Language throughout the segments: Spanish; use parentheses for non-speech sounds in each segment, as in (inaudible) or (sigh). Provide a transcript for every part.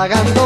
vagando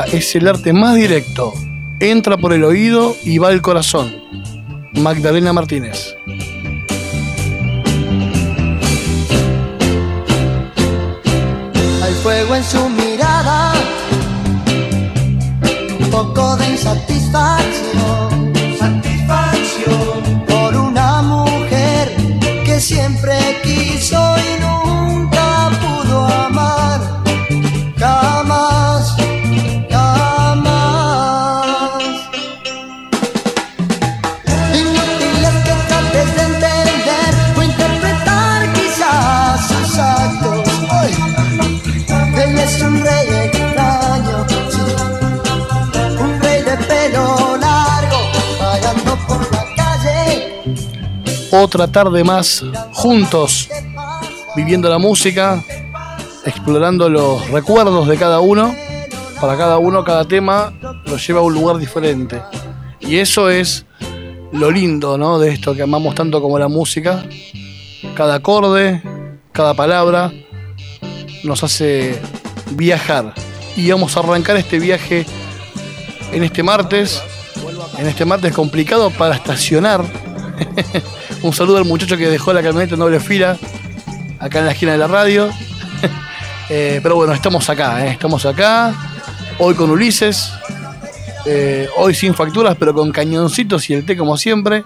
es el arte más directo. Entra por el oído y va al corazón. Magdalena Martínez. Otra tarde más juntos, viviendo la música, explorando los recuerdos de cada uno. Para cada uno, cada tema lo lleva a un lugar diferente. Y eso es lo lindo ¿no? de esto que amamos tanto como la música. Cada acorde, cada palabra nos hace viajar. Y vamos a arrancar este viaje en este martes. En este martes complicado para estacionar. (laughs) Un saludo al muchacho que dejó la camioneta en doble fila acá en la esquina de la radio. (laughs) Eh, pero bueno, estamos acá, eh, estamos acá. Hoy con Ulises. eh, hoy sin facturas, pero con cañoncitos y el té como siempre.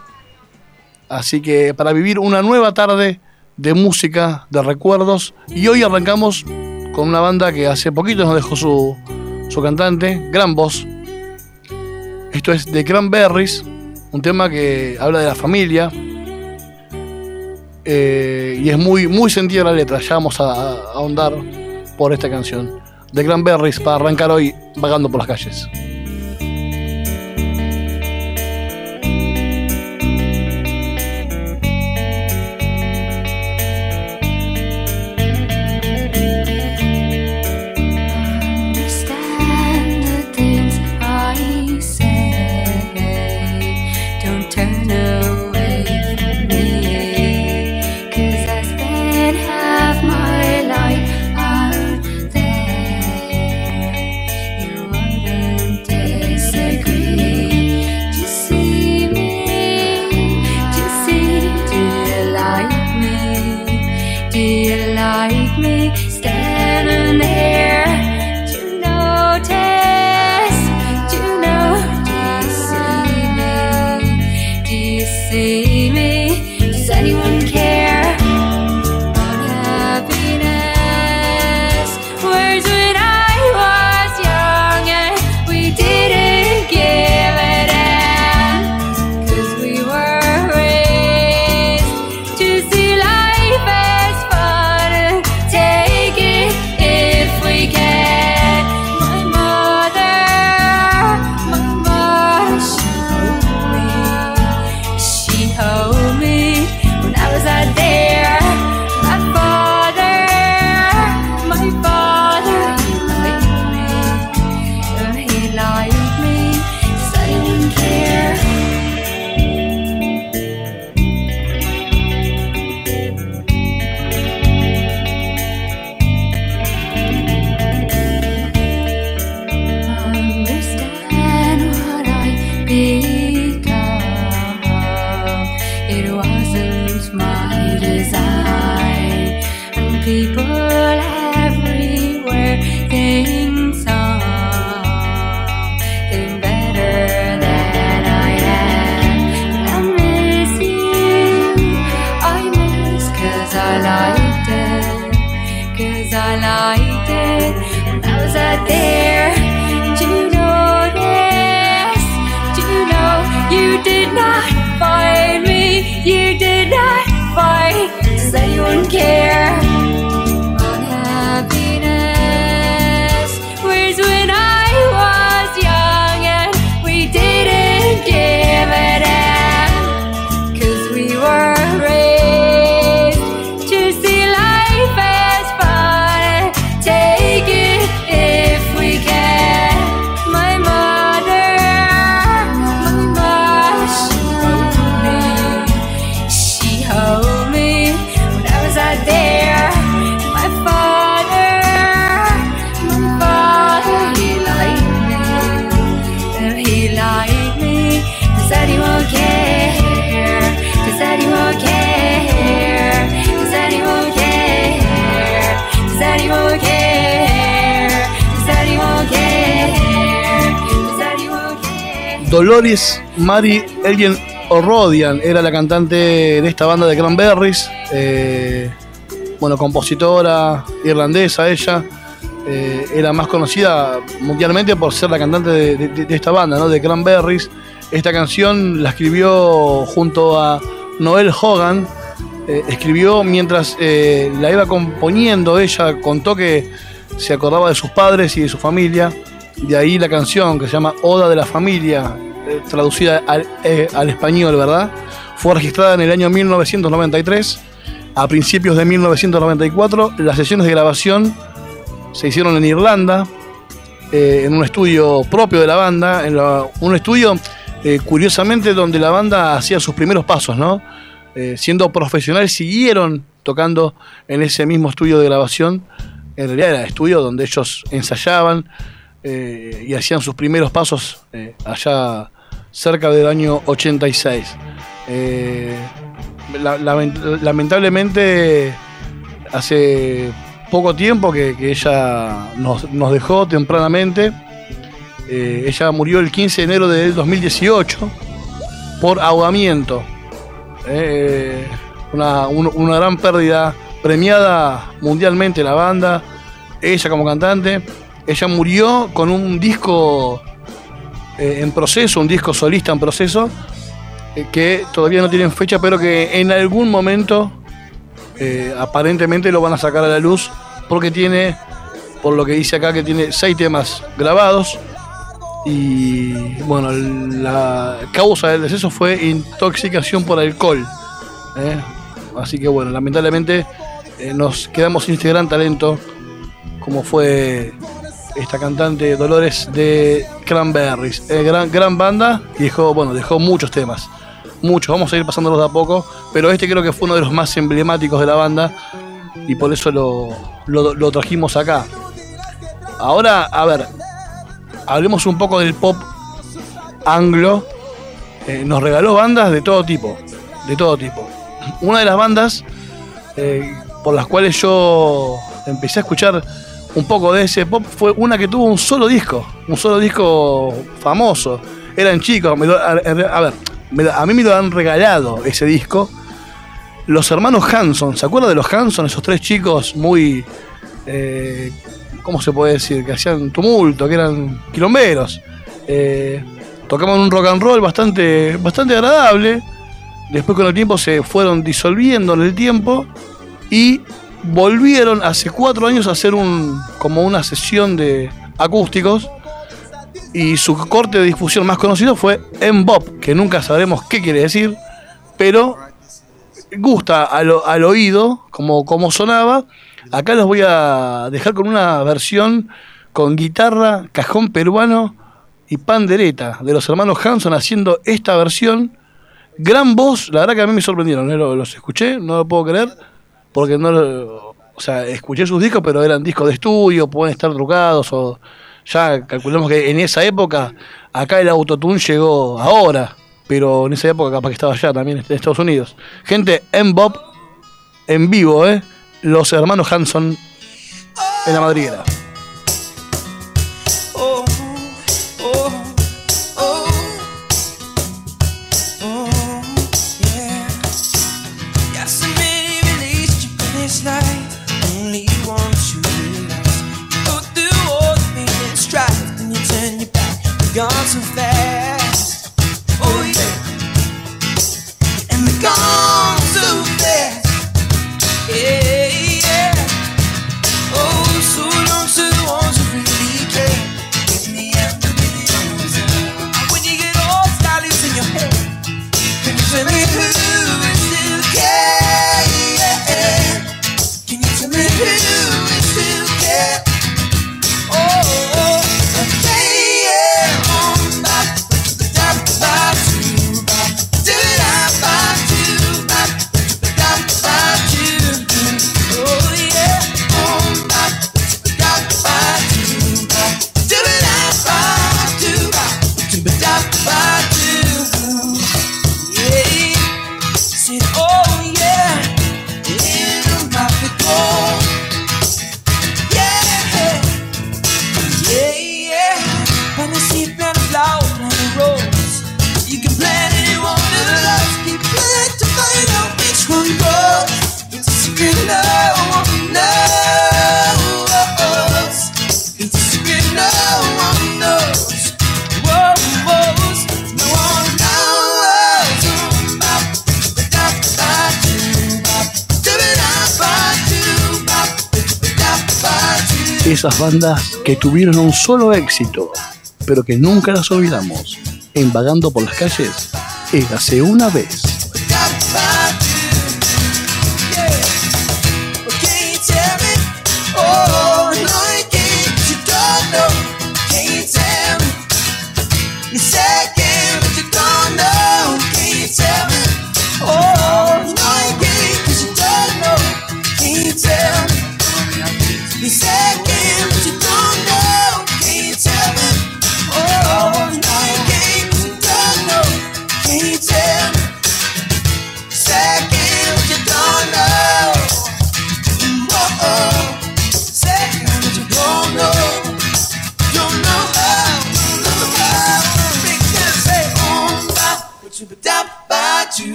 Así que para vivir una nueva tarde de música, de recuerdos. Y hoy arrancamos con una banda que hace poquito nos dejó su, su cantante, gran voz. Esto es The Cranberries, un tema que habla de la familia. Eh, y es muy, muy sentida la letra. Ya vamos a, ahondar por esta canción. The Cranberries para arrancar hoy vagando por las calles. Dolores Mary Elgin O'Rodian era la cantante de esta banda de Cranberries. eh, bueno, compositora irlandesa ella. eh, era más conocida mundialmente por ser la cantante de, esta banda, ¿no? De Cranberries. Esta canción la escribió junto a Noel Hogan. eh, escribió mientras eh, la iba componiendo. Ella contó que se acordaba de sus padres y de su familia. De ahí la canción que se llama Oda de la Familia, traducida al, eh, al español, ¿verdad? Fue registrada en el año 1993. A principios de 1994, las sesiones de grabación se hicieron en Irlanda, eh, en un estudio propio de la banda, en un estudio eh, curiosamente donde la banda hacía sus primeros pasos, ¿no? Siendo profesionales, siguieron tocando en ese mismo estudio de grabación. En realidad era estudio donde ellos ensayaban y hacían sus primeros pasos allá cerca del año 86. Eh, la- lament- lamentablemente hace poco tiempo que, ella nos, nos dejó tempranamente. Eh, ella murió el 15 de enero del 2018 por ahogamiento. Eh, una, un- una gran pérdida premiada mundialmente la banda, ella como cantante. Ella murió con un disco eh, en proceso, un disco solista en proceso, eh, que todavía no tienen fecha, pero que en algún momento eh, aparentemente lo van a sacar a la luz, porque tiene, por lo que dice acá, que tiene seis temas grabados. Y bueno, la causa del deceso fue intoxicación por alcohol. Así que bueno, lamentablemente nos quedamos sin este gran talento, como fue esta cantante Dolores de Cranberries. Eh, gran, gran banda y dejó, bueno, dejó muchos temas. Muchos, vamos a ir pasándolos de a poco, pero este creo que fue uno de los más emblemáticos de la banda y por eso lo, lo- trajimos acá. Ahora, a ver, hablemos un poco del pop anglo. Eh, nos regaló bandas de todo tipo, de todo tipo. Una de las bandas eh, por las cuales yo empecé a escuchar un poco de ese pop fue una que tuvo un solo disco, un solo disco famoso. Eran chicos, me lo- a, ver, a mí me lo han regalado ese disco. Los hermanos Hanson, ¿se acuerdan de los Hanson? Esos tres chicos muy, eh, ¿cómo se puede decir? Que hacían tumulto, que eran quilomberos. Eh, tocaban un rock and roll bastante, bastante agradable. Después con el tiempo se fueron disolviendo en el tiempo y volvieron hace cuatro años a hacer un, como una sesión de acústicos y su corte de difusión más conocido fue Mbop, que nunca sabremos qué quiere decir, pero gusta al, al oído como, como sonaba. Acá los voy a dejar con una versión con guitarra, cajón peruano y pandereta de los hermanos Hanson haciendo esta versión. Gran voz, la verdad que a mí me sorprendieron, ¿eh? Lo- los escuché, no lo puedo creer, porque no o sea, escuché sus discos, pero eran discos de estudio, pueden estar trucados o ya calculamos que en esa época acá el autotune llegó ahora, pero en esa época capaz que estaba allá también en Estados Unidos. Gente, en Bob en vivo, ¿eh? Los hermanos Hanson en la madriguera. Bandas que tuvieron un solo éxito, pero que nunca las olvidamos. En Vagando por las calles, érase una vez.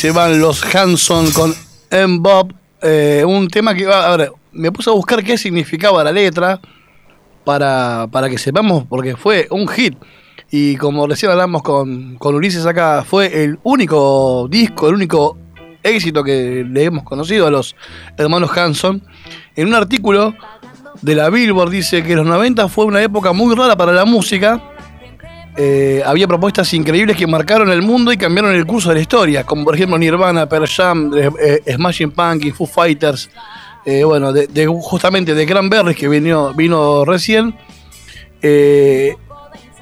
Se van los Hanson con M-Bob. eh, un tema que va. A ver, me puse a buscar qué significaba la letra para, para que sepamos, porque fue un hit. Y como recién hablamos con, con Ulises acá, fue el único disco, el único éxito que le hemos conocido a los hermanos Hanson. En un artículo de la Billboard dice que los 90 fue una época muy rara para la música. Eh, había propuestas increíbles que marcaron el mundo y cambiaron el curso de la historia, como por ejemplo Nirvana, Pearl Jam, eh, eh, Smashing Pumpkins, Foo Fighters, eh, bueno, de, de- justamente de que vino, vino recién. Eh,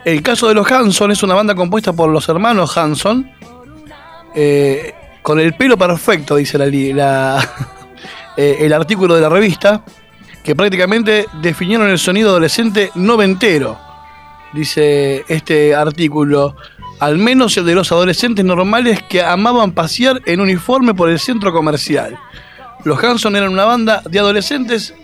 el caso de los Hanson es una banda compuesta por los hermanos Hanson, con el pelo perfecto, dice la, (laughs) el artículo de la revista, que prácticamente definieron el sonido adolescente noventero dice este artículo, al menos el de los adolescentes normales que amaban pasear en uniforme por el centro comercial. Los Hanson eran una banda de adolescentes,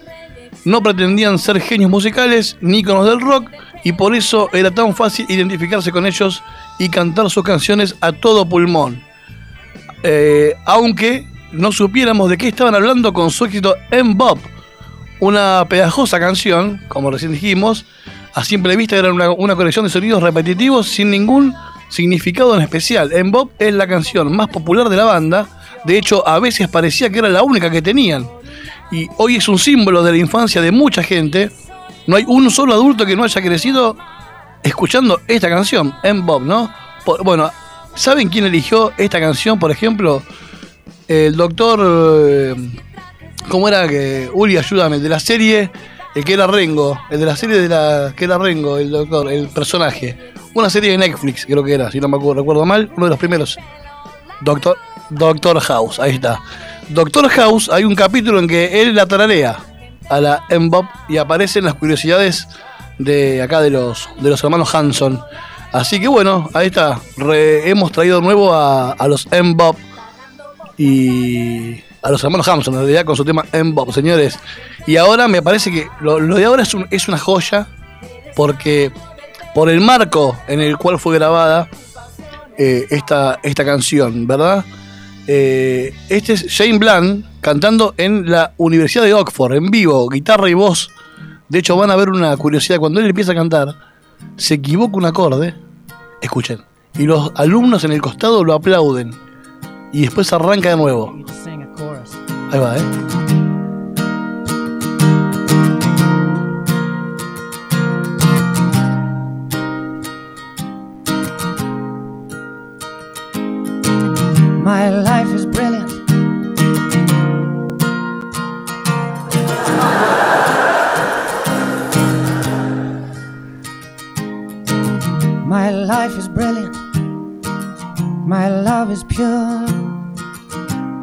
no pretendían ser genios musicales ni íconos del rock y por eso era tan fácil identificarse con ellos y cantar sus canciones a todo pulmón. Eh, aunque no supiéramos de qué estaban hablando con su éxito en Bob, una pegajosa canción, como recién dijimos, a simple vista era una, colección de sonidos repetitivos sin ningún significado en especial. En Bob es la canción más popular de la banda, de hecho a veces parecía que era la única que tenían. Y hoy es un símbolo de la infancia de mucha gente. No hay un solo adulto que no haya crecido escuchando esta canción, en Bob, ¿no? Bueno, ¿saben quién eligió esta canción, por ejemplo? El doctor... eh, ¿Cómo era que... Uli, ayúdame, de la serie... El que era Rengo, el de la serie de la que era Rengo, el doctor, el personaje. Una serie de Netflix, creo que era, si no me acuerdo, recuerdo mal, uno de los primeros. Doctor, Doctor House, ahí está. Doctor House, hay un capítulo en que él la tararea a la M-Bob y aparecen las curiosidades de acá de los, de los hermanos Hanson. Así que bueno, ahí está. Hemos traído de nuevo a, a los M-Bob y a los hermanos Hanson, en realidad, con su tema M-Bob, señores. Y ahora me parece que lo, lo de ahora es, un- es una joya porque por el marco en el cual fue grabada eh, esta, esta canción, ¿verdad? Eh, este es Shane Bland cantando en la Universidad de Oxford, en vivo, guitarra y voz. De hecho, van a ver una curiosidad. Cuando él empieza a cantar, se equivoca un acorde. Escuchen. Y los alumnos en el costado lo aplauden. Y después arranca de nuevo. Va, ¿eh? My life is brilliant. My life is brilliant. My love is pure.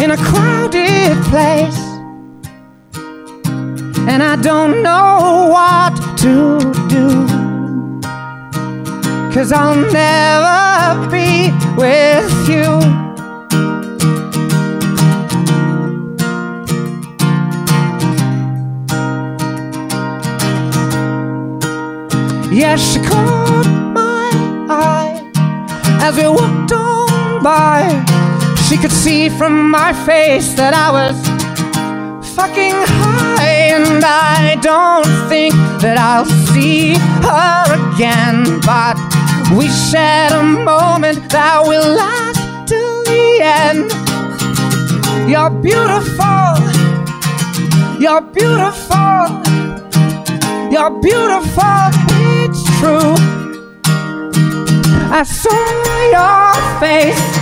in a crowded place. And I don't know what to do. Cause I'll never be with you. Yes, she caught my eye as we walked on by. She could see from my face that I was fucking high, and I don't think that I'll see her again. But we shared a moment that will last till the end. You're beautiful, you're beautiful. You're beautiful, it's true. I saw your face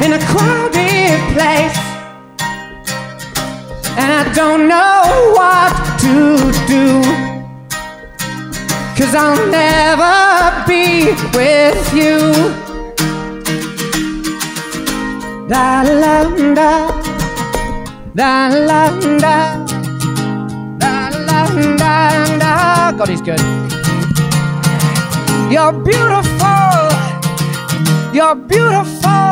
in a crowded place, and I don't know what to do. Cause I'll never be with you. Da la da, da la da. Da, da, da, da. God, he's good. You're beautiful. You're beautiful.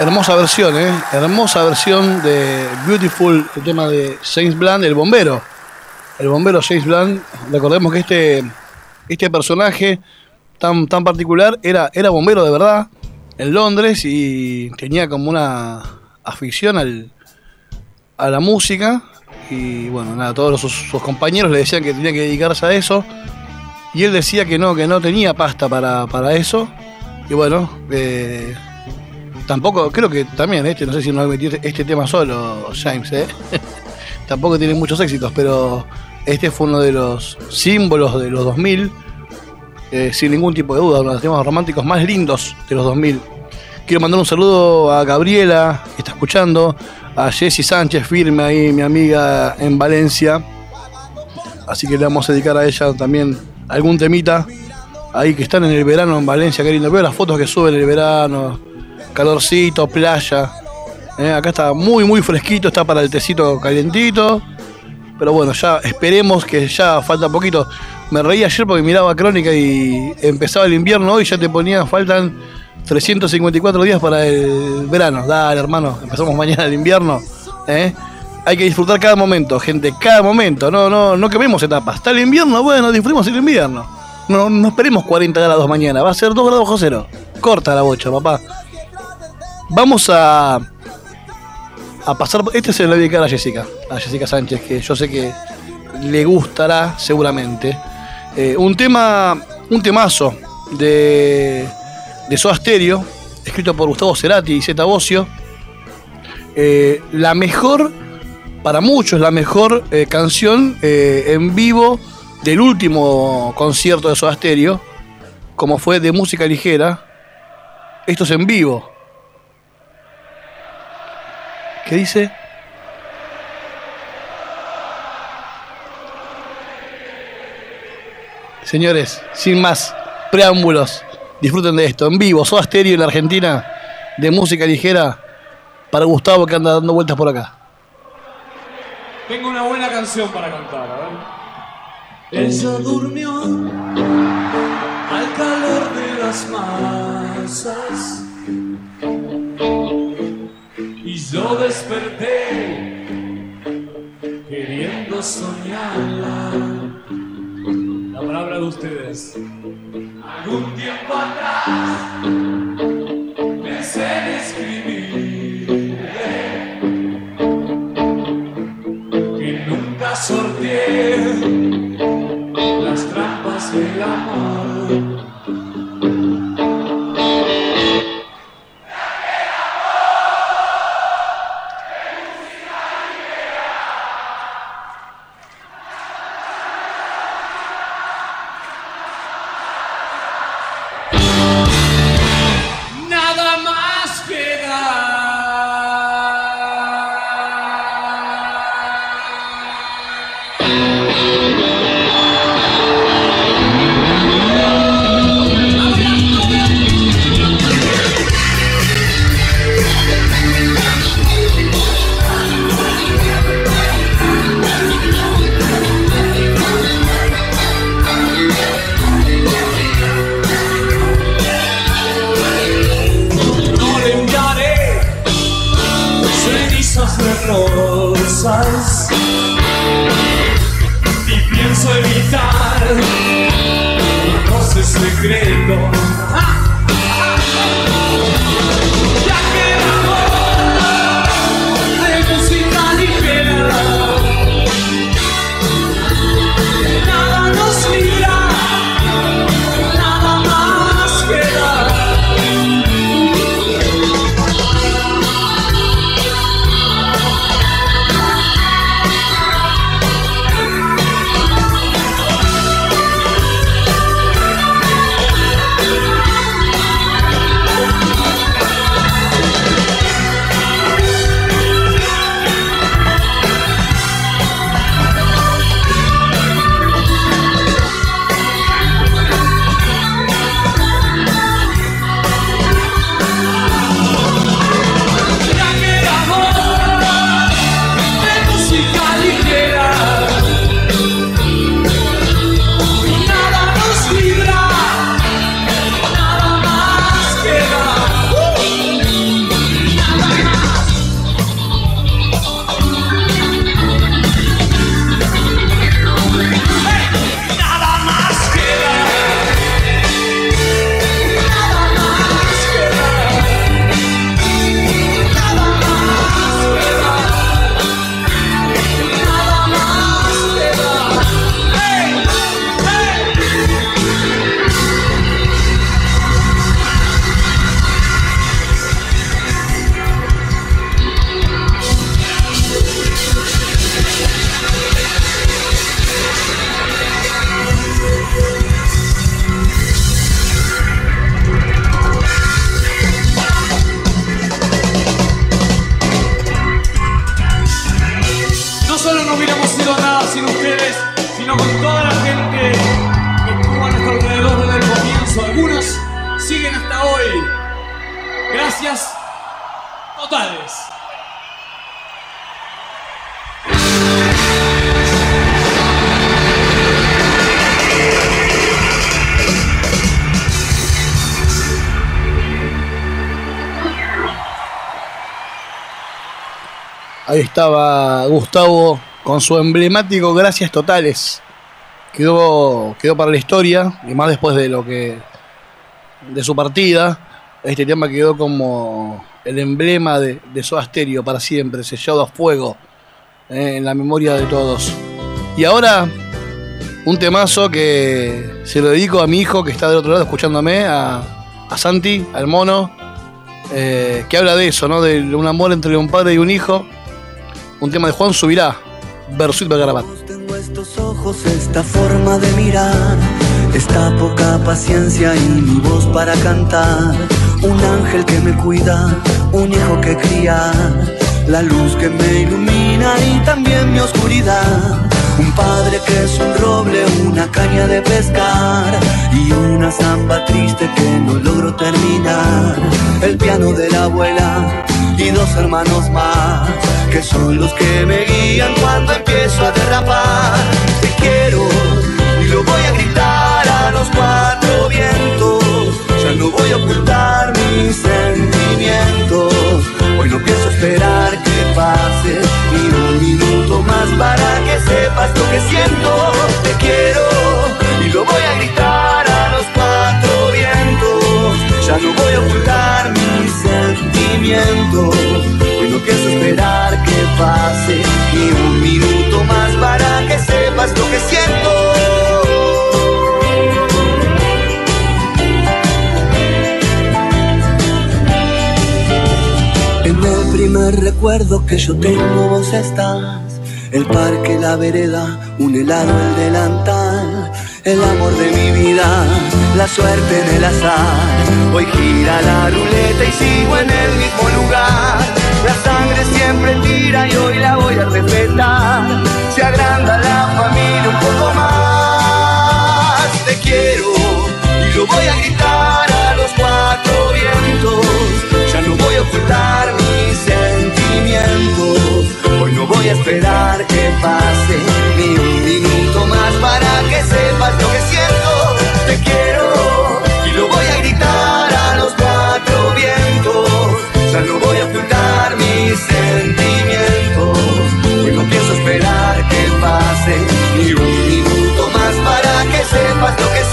Hermosa versión, ¿eh? Hermosa versión de Beautiful, el tema de James Blunt, el bombero. El bombero James Blunt. Recordemos que este, este personaje tan, tan particular era, era bombero de verdad en Londres y tenía como una afición al, a la música. Y bueno, nada, todos sus compañeros le decían que tenía que dedicarse a eso. Y él decía que no, que no tenía pasta para, para eso. Y bueno, eh, Tampoco, creo que también, este, no sé si no metió este tema solo, James, ¿eh? (laughs) Tampoco tiene muchos éxitos, pero este fue uno de los símbolos de los 2000, eh, sin ningún tipo de duda, uno de los temas románticos más lindos de los 2000. Quiero mandar un saludo a Gabriela, que está escuchando, a Jessy Sánchez, firme ahí, mi amiga en Valencia. Así que le vamos a dedicar a ella también algún temita. Ahí que están en el verano en Valencia, qué lindo. Veo las fotos que suben en el verano, calorcito, playa. Eh, acá está muy, muy fresquito, está para el tecito calientito. Pero bueno, ya esperemos que ya falta poquito. Me reí ayer porque miraba Crónica y empezaba el invierno hoy, ya te ponía, faltan 354 días para el verano. Dale, hermano, empezamos (laughs) mañana el invierno. ¿eh? Hay que disfrutar cada momento, gente, cada momento. No, no, no quememos etapas. Está el invierno, bueno, disfrutemos el invierno. No, no esperemos 40 grados mañana, va a ser 2 grados bajo cero. Corta la bocha, papá. Vamos a, a pasar. Este se lo voy a dedicar a Jessica, a Jessica Sánchez, que yo sé que le gustará seguramente. Eh, un tema, un temazo de, de escrito por Gustavo Cerati y Zeta Bocio. Eh, la mejor, para muchos, la mejor eh, canción en vivo del último concierto de Soda Stereo, como fue de música ligera. Esto es en vivo. ¿Qué dice? Señores, sin más preámbulos, disfruten de esto. En vivo, Soda Stereo en la Argentina, de música ligera, para Gustavo que anda dando vueltas por acá. Tengo una buena canción para cantar, a ver. Ella durmió al calor de las masas yo desperté queriendo soñarla. La palabra de ustedes. algún tiempo atrás. Pensé en escribirle que nunca sorteé las trampas del amor. olvidar. No sé secreto. ¡Ah! Gustavo con su emblemático Gracias Totales. Quedó, quedó para la historia, y más después de lo que. de su partida. Este tema quedó como el emblema de, de Soda Stereo para siempre, sellado a fuego eh, en la memoria de todos. Y ahora, un temazo que se lo dedico a mi hijo que está del otro lado escuchándome, a, a Santi, al mono, eh, que habla de eso, ¿no? De un amor entre un padre y un hijo. Un tema de Juan Subirá, Versuit Bergarabat. Tengo estos ojos, esta forma de mirar, esta poca paciencia y mi voz para cantar. Un ángel que me cuida, un hijo que cría, la luz que me ilumina y también mi oscuridad. Un padre que es un roble, una caña de pescar y una zamba triste que no logro terminar. El piano de la abuela y dos hermanos más que son los que me guían cuando empiezo a derrapar. Te quiero y lo voy a gritar a los cuatro vientos. Ya no voy a ocultar mis sentimientos. Hoy no pienso esperar que pase ni un minuto más para que sepas lo que siento. Te quiero y lo voy a gritar a los cuatro vientos. Ya no voy a ocultar mis sentimientos. Hoy no pienso esperar que pase ni un minuto más para que sepas lo que siento. En el primer recuerdo que yo tengo vos estás El parque, la vereda, un helado, el delantal El amor de mi vida, la suerte en el azar. Hoy gira la ruleta y sigo en el mismo lugar. La sangre siempre tira y hoy la voy a respetar. Se agranda la familia un poco más. Te quiero y lo voy a gritar a los cuatro vientos ocultar mis sentimientos. Hoy no voy a esperar que pase ni un minuto más para que sepas lo que siento. Te quiero y lo voy a gritar a los cuatro vientos. Ya no voy a ocultar mis sentimientos. Hoy no pienso esperar que pase ni un minuto más para que sepas lo que siento.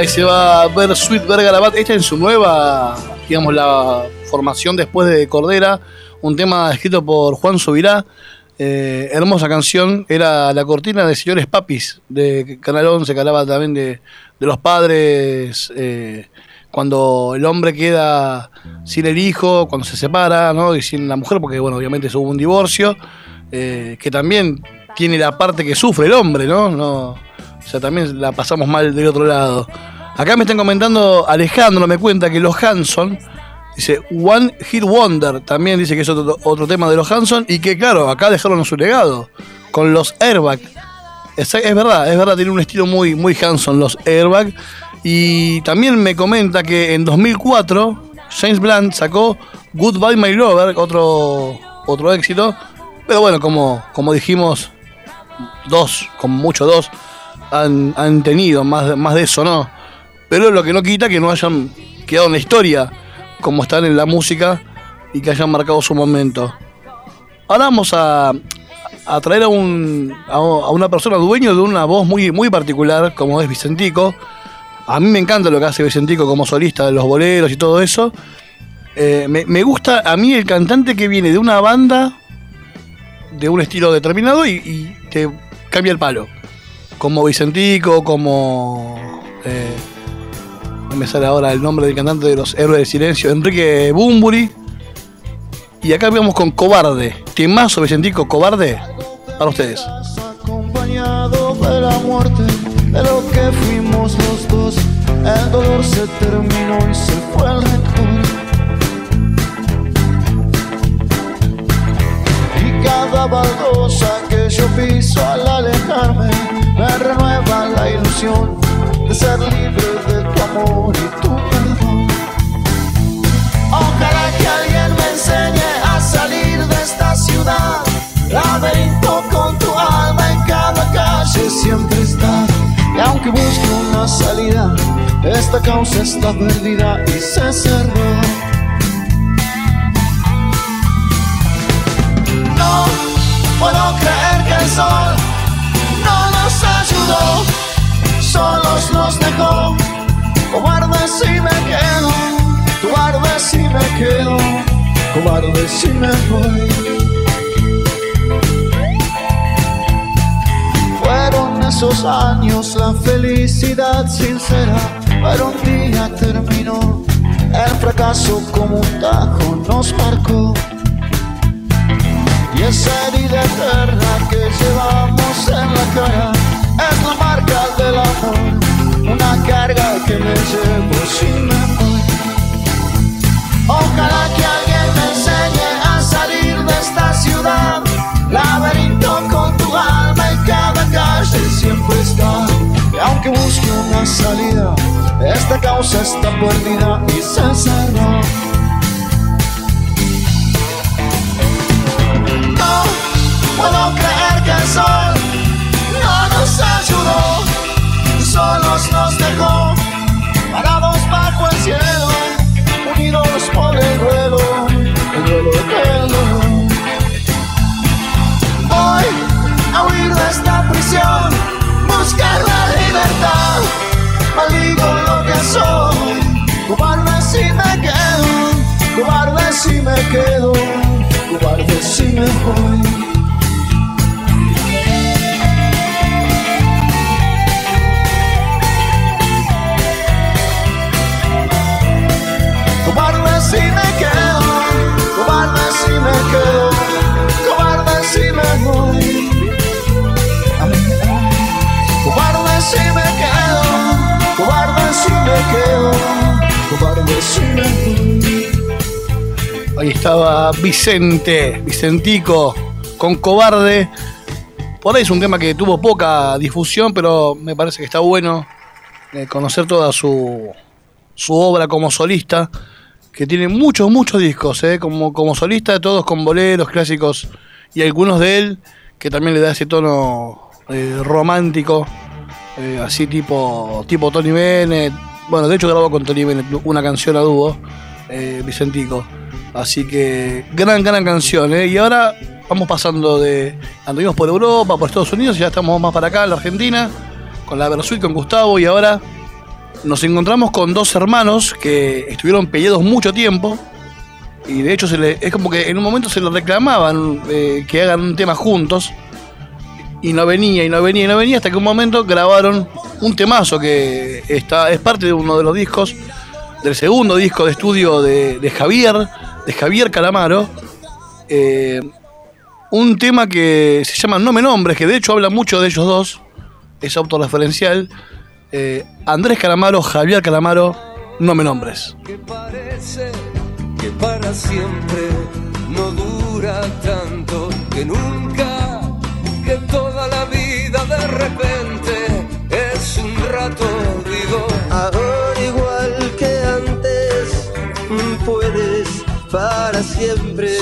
Ahí se va a ver Sweet Bergarabat. Esta en su nueva, digamos, la formación después de Cordera. Un tema escrito por Juan Subirá. Eh, hermosa canción. Era la cortina de Señores Papis de Canal 11, que hablaba también de, de los padres. eh, cuando el hombre queda sin el hijo, cuando se separa, ¿no? Y sin la mujer, porque, bueno, obviamente hubo un divorcio. eh, que también tiene la parte que sufre el hombre, ¿no? no o sea, también la pasamos mal del otro lado. Acá me están comentando, Alejandro me cuenta que los Hanson, dice One Hit Wonder, también dice que es otro, otro tema de los Hanson, y que claro, acá dejaron su legado, con los Airbag. Es, verdad, es verdad, tiene un estilo muy, muy Hanson los Airbag. Y también me comenta que en 2004 James Blunt sacó Goodbye My Lover, otro, otro éxito. Pero bueno, como, como dijimos, dos, con mucho dos, han, tenido, más, más de eso no. Pero lo que no quita que no hayan quedado en la historia como están en la música y que hayan marcado su momento. Ahora vamos a, a traer a, un, a, una persona dueño de una voz muy, muy particular como es Vicentico. A mí me encanta lo que hace Vicentico como solista de los boleros y todo eso. Eh, me, me gusta a mí el cantante que viene de una banda de un estilo determinado y, y te cambia el palo. Como Vicentico, como. eh, me sale ahora el nombre del cantante de los Héroes del Silencio, Enrique Bumburi. Y acá vamos con Cobarde. Temazo Vicentico, Cobarde, para ustedes. acompañado de la muerte de lo que fuimos los dos. El dolor se terminó y se fue el cada baldosa que yo piso al alejarme me renueva la ilusión de ser libre de tu amor y tu perdón. Ojalá que alguien me enseñe a salir de esta ciudad. Laberinto con tu alma en cada calle siempre está. Y aunque busque una salida, esta causa está perdida y se cerró. No puedo creer que el sol solos nos dejó. Cobarde si me quedo, cobarde si me quedo, cobarde si me voy. Fueron esos años la felicidad sincera, pero un día terminó. El fracaso como un tajo nos marcó. Y esa herida eterna que llevamos salida, esta causa está perdida y se cerró. No puedo creer que el sol no nos ayudó, solos nos dejó, parados bajo el cielo, unidos por el duelo, el duelo. Voy a huir de esta prisión, buscar la libertad, soy, cobarde si me quedo, cobarde si me quedo, cobarde si me voy. Cobarde si me quedo, cobarde si me quedo, cobarde si me voy. Cobarde si me quedo, cobarde si me quedo, cobarde si me. Ahí estaba Vicente, Vicentico, con Cobarde. Por ahí es un tema que tuvo poca difusión, pero me parece que está bueno eh, conocer toda su, su obra como solista, que tiene muchos, muchos discos, eh, como, como solista, todos con boleros clásicos y algunos de él que también le da ese tono eh, romántico, eh, así tipo, tipo Tony Bennett. Bueno, de hecho grabó con Tony Bennett una canción a dúo, eh, Vicentico. Así que gran, gran canción. ¿eh? Y ahora vamos pasando de. Anduvimos por Europa, por Estados Unidos, y ya estamos más para acá, en la Argentina, con la Versuit, con Gustavo, y ahora nos encontramos con dos hermanos que estuvieron peleados mucho tiempo. Y de hecho se le- es como que en un momento se les reclamaban que hagan un tema juntos. Y no venía, y no venía, y no venía, hasta que un momento grabaron un temazo que está, es parte de uno de los discos, del segundo disco de estudio de, de Javier, de Javier Calamaro. Eh, un tema que se llama No me nombres, que de hecho habla mucho de ellos dos, es autorreferencial. Eh, Andrés Calamaro, Javier Calamaro, No me nombres. Repente es un rato, digo. Ahora igual que antes, puedes para siempre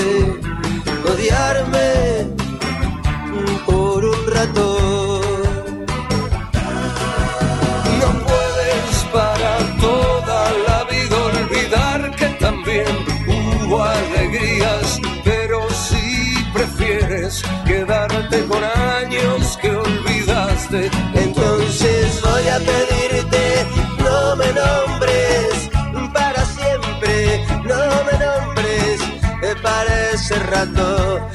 odiarme por un rato. No puedes para toda la vida olvidar que también hubo alegrías, pero si prefieres quedarte con años que olvidaste, Entonces voy a pedirte, no me nombres para siempre, no me nombres para ese rato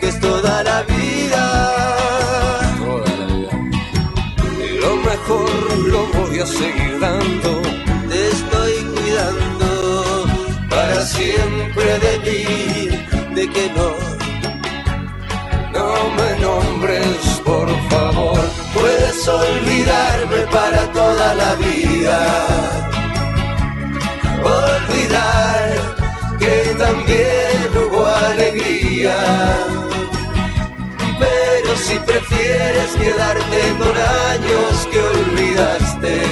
que es toda la vida. toda la vida. Y lo mejor lo voy a seguir dando Te estoy cuidando para siempre de ti, de que no No me nombres, por favor. Olvidarme para toda la vida. Olvidar que también hubo alegría. Pero si prefieres quedarte con años que olvidaste,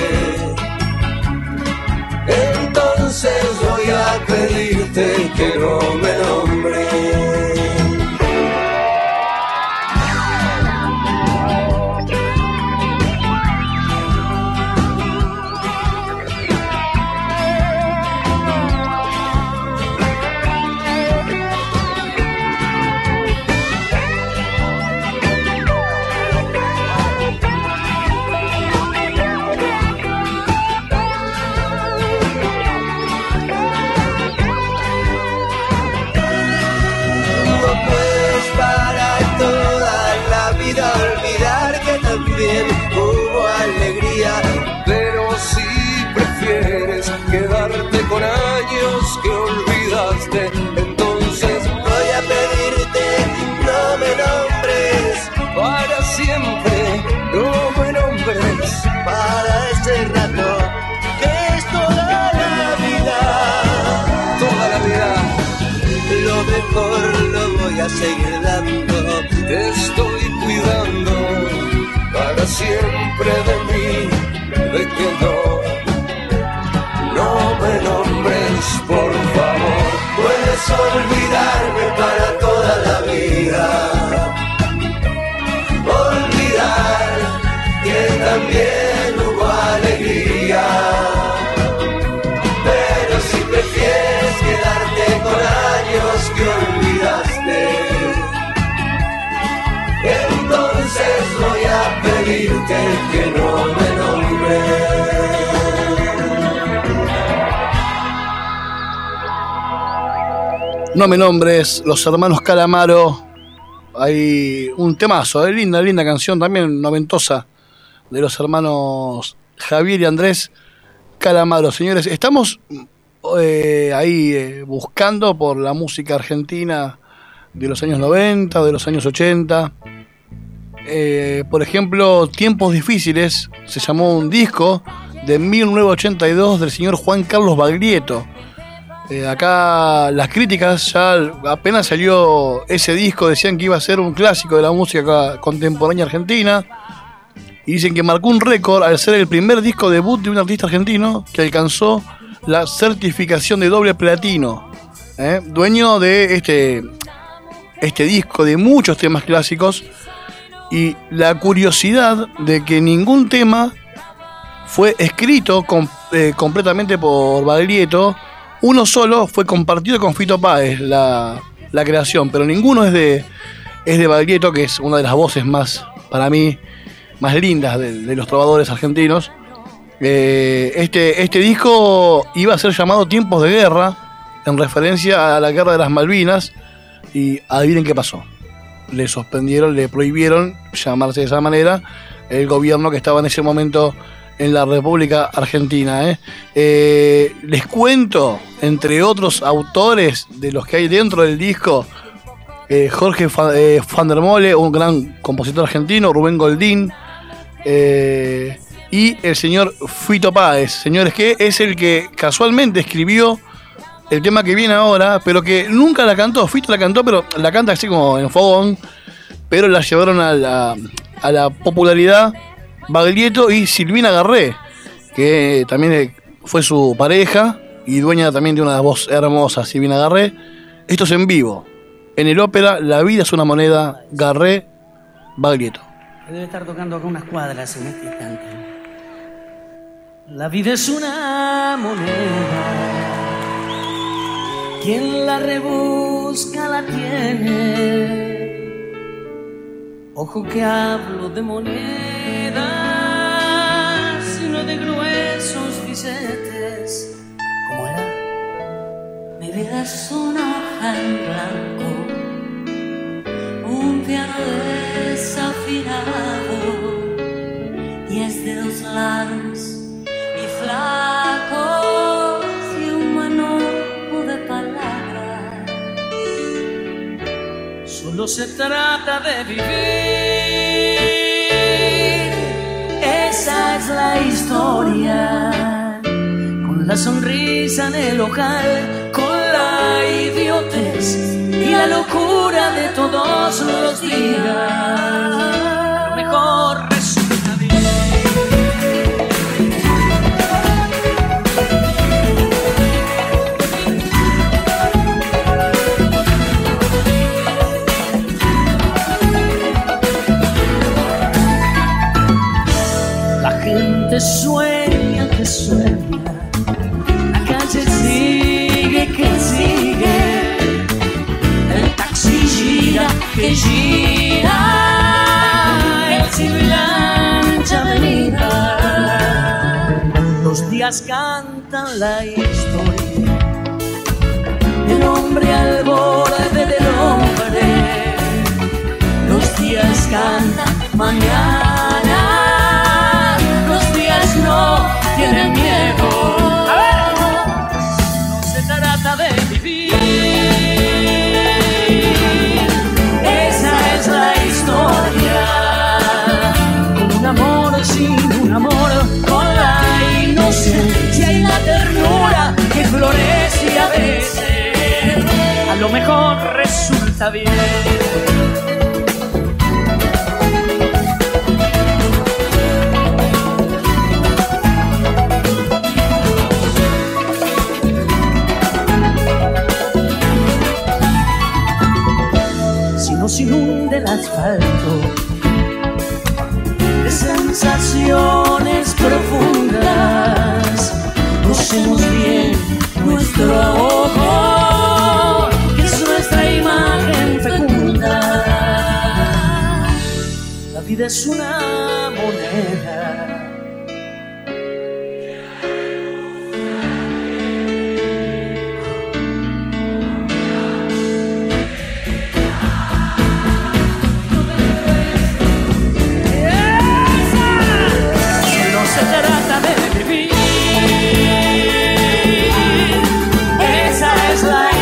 entonces voy a pedirte que no me nombres. Seguir dando. te estoy cuidando para siempre de mí, de que no, no me nombres, por favor. Puedes olvidarme para toda la vida. Que olvidaste, entonces voy a pedirte que no me nombres. No me nombres, los hermanos Calamaro. Hay un temazo, eh, linda, linda canción también noventosa de los hermanos Javier y Andrés Calamaro. Señores, estamos eh, ahí eh, buscando por la música argentina de los años 90, de los años 80. Eh, por ejemplo, Tiempos Difíciles se llamó un disco de 1982 del señor Juan Carlos Baglietto. Acá las críticas ya apenas salió ese disco decían que iba a ser un clásico de la música contemporánea argentina y dicen que marcó un récord al ser el primer disco debut de un artista argentino que alcanzó la certificación de doble platino. ¿eh? Dueño de este, este disco de muchos temas clásicos y la curiosidad de que ningún tema fue escrito eh, completamente por Baglietto. Uno solo fue compartido con Fito Páez, la, la creación, pero ninguno es de, es de que es una de las voces más, para mí, más lindas de los trovadores argentinos. Eh, este, este disco iba a ser llamado Tiempos de Guerra, en referencia a la guerra de las Malvinas, y adivinen qué pasó. Le suspendieron, le prohibieron llamarse de esa manera el gobierno que estaba en ese momento en la República Argentina. ¿eh? Eh, les cuento, entre otros autores de los que hay dentro del disco, eh, Jorge Fa- eh, Van der Mole, un gran compositor argentino, Rubén Goldín, y el señor Fito Páez, señores, que es el que casualmente escribió el tema que viene ahora, pero que nunca la cantó. Fito la cantó, pero la canta así como en fogón, pero la llevaron a la, a la popularidad Baglietto y Silvina Garré, que también fue su pareja y dueña también de una voz hermosa, Silvina Garré. Esto es en vivo. En el ópera La vida es una moneda, Garré, Baglietto. Debe estar tocando acá unas cuadras en este instante. La vida es una moneda. Quien la rebusca la tiene. Ojo que hablo de monedas, sino de gruesos billetes. ¿Cómo era? Mi vida es una hoja en blanco un piano desafinado Solo se trata de vivir, esa es la historia. Con la sonrisa en el ojal, con la idiotez y la locura de todos los días. Sueña que sueña, la calle sigue que sigue, el taxi gira que gira, el ancha avenida. Los días cantan la historia del hombre al borde del hombre. Los días cantan mañana, mejor resulta bien. si nos inunde el asfalto de sensaciones profundas. Usemos bien nuestro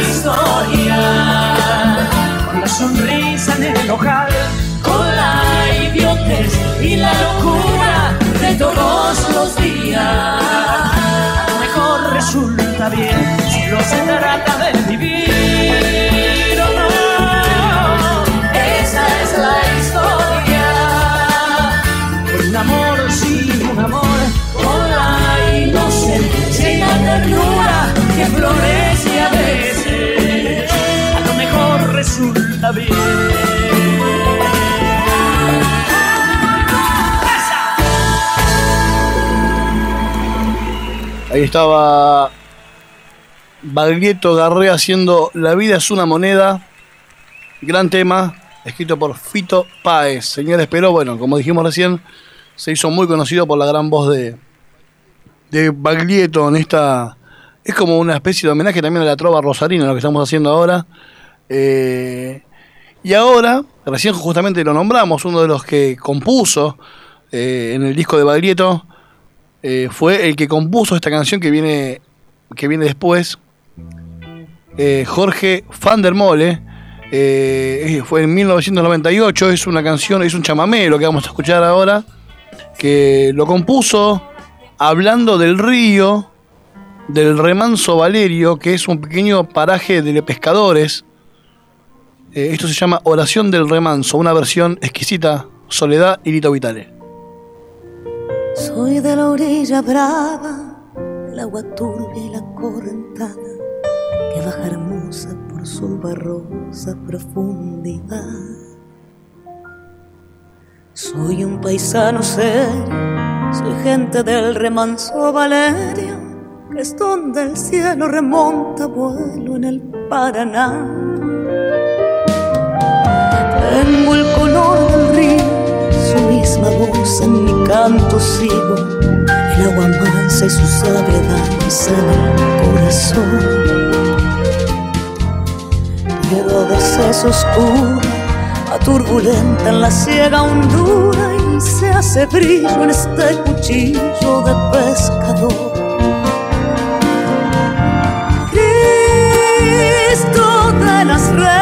historia. Con la sonrisa en el la idiotez y la locura de todos los días. Lo mejor resulta bien si no se trata de vivir. o no. Esa es la historia un amor sin un amor, con la inocencia y la ternura que florece a veces, a lo mejor resulta bien. Ahí estaba Baglietto Garré haciendo La vida es una moneda. Gran tema, escrito por Fito Páez. Señores, pero bueno, como dijimos recién, se hizo muy conocido por la gran voz de, de Baglietto en esta. Es como una especie de homenaje también a la trova rosarina, lo que estamos haciendo ahora. Eh, y ahora, recién justamente lo nombramos, uno de los que compuso eh, en el disco de Baglietto eh, fue el que compuso esta canción que viene, que viene después, eh, Jorge van der Mole. eh, fue en 1998, es una canción, es un chamamé lo que vamos a escuchar ahora, que lo compuso hablando del río, del remanso Valerio, que es un pequeño paraje de pescadores. Esto se llama Oración del Remanso, una versión exquisita, Soledad y Lito Vitale. Soy de la orilla brava, el agua turbia y la correntada que baja hermosa por su barrosa profundidad. Soy un paisano serio, soy gente del remanso Valerio, que es donde el cielo remonta vuelo en el Paraná. Misma voz en mi canto sigo, el agua mansa y su sabia danza en el corazón. Pero a veces oscura, a turbulenta en la ciega hondura y se hace brillo en este cuchillo de pescador. Cristo de las redes,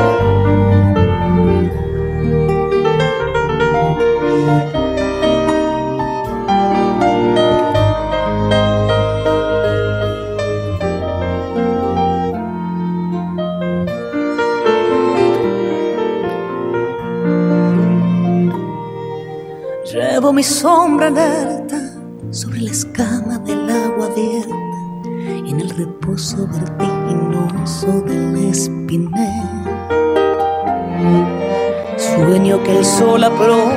Mi sombra alerta sobre la escama del agua abierta en el reposo vertiginoso del espinel. Sueño que el sol apró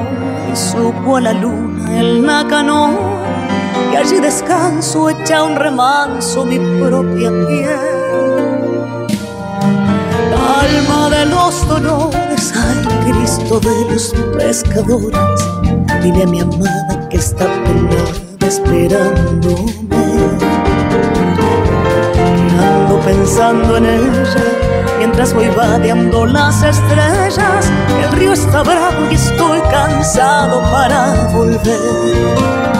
y supo a la luna el nácano y allí descanso echa un remanso mi propia piel. Alma de los dolores, ay Cristo de los pescadores, dile a mi amada que está penada esperándome. Ando pensando en ella mientras voy vadeando las estrellas. El río está bravo y estoy cansado para volver.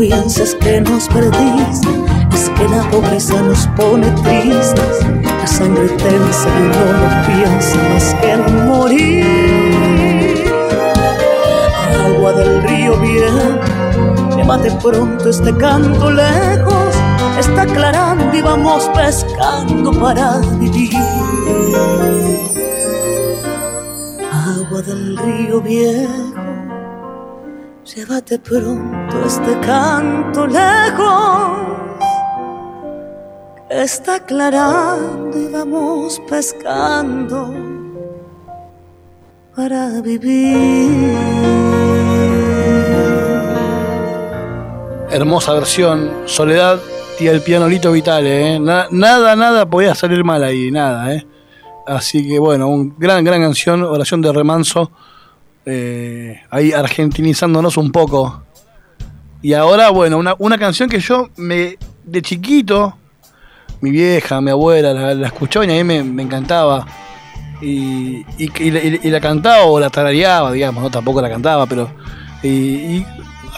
Pienses que nos perdiste, es que la pobreza nos pone tristes. La sangre tensa y no piensa más que en morir. Agua del río viejo, llévate pronto este canto lejos. Está aclarando y vamos pescando para vivir. Agua del río viejo, llévate pronto este canto lejos. Está aclarando y vamos pescando para vivir. Hermosa versión, Soledad y el piano Lito Vitale. ¿eh? Na- nada, nada podía salir mal ahí, nada. ¿eh? Así que bueno, un gran, gran canción, oración de remanso. Eh, ahí argentinizándonos un poco. Y ahora, bueno, una, una canción que yo me de chiquito, mi vieja, mi abuela, la, la escuchaba y a mí me, me encantaba. y, y- la- cantaba o la tarareaba, digamos, no tampoco la cantaba, pero. Y,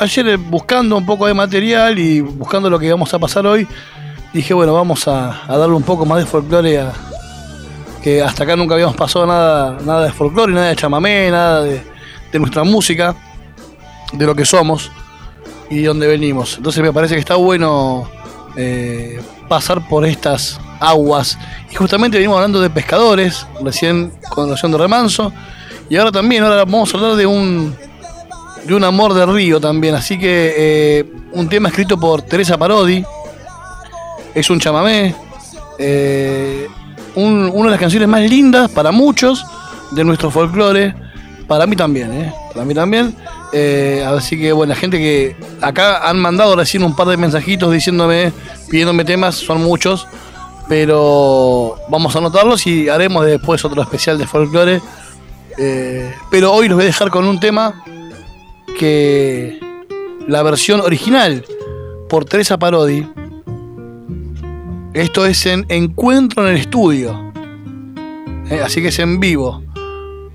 ayer eh, buscando un poco de material y buscando lo que vamos a pasar hoy, dije, bueno, vamos a, a darle un poco más de folclore a. que hasta acá nunca habíamos pasado nada, nada de folclore, nada de chamamé, nada de, de nuestra música, de lo que somos y de dónde venimos. Entonces me parece que está bueno eh, pasar por estas aguas. Y justamente venimos hablando de pescadores, recién con relación de remanso. Y ahora también, ahora vamos a hablar de un, de un amor de río también. Así que eh, un tema escrito por Teresa Parodi. Es un chamamé. eh, un- una de las canciones más lindas para muchos de nuestro folclore. Para mí también, ¿eh? Para mí también. Eh, así que, bueno, la gente que acá han mandado recién un par de mensajitos diciéndome, pidiéndome temas, son muchos. Pero vamos a anotarlos y haremos después otro especial de folclore. Eh, pero hoy los voy a dejar con un tema que la versión original por Teresa Parodi. Esto es en Encuentro en el Estudio. Eh, así que es en vivo.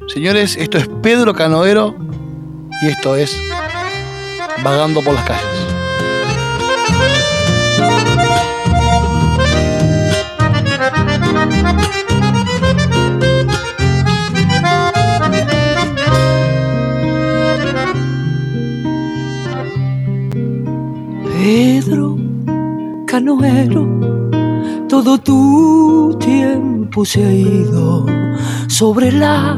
Señores, esto es Pedro Canoero y esto es Vagando por las calles. Pedro Canoero, todo tu tiempo se ha ido sobre la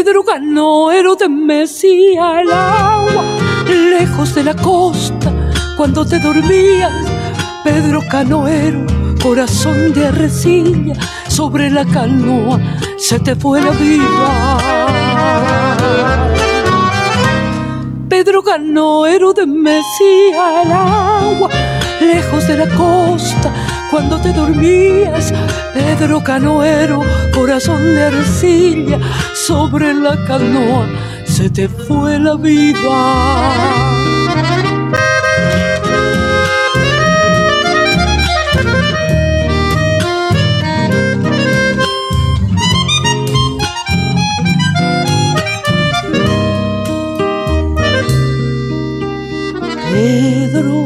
Pedro Canoero te mecía el agua lejos de la costa cuando te dormías. Pedro Canoero, corazón de arrecilla, sobre la canoa se te fue la vida. Pedro Canoero de Mesía el agua, lejos de la costa, cuando te dormías. Pedro Canoero, corazón de arcilla, sobre la canoa se te fue la vida. Pedro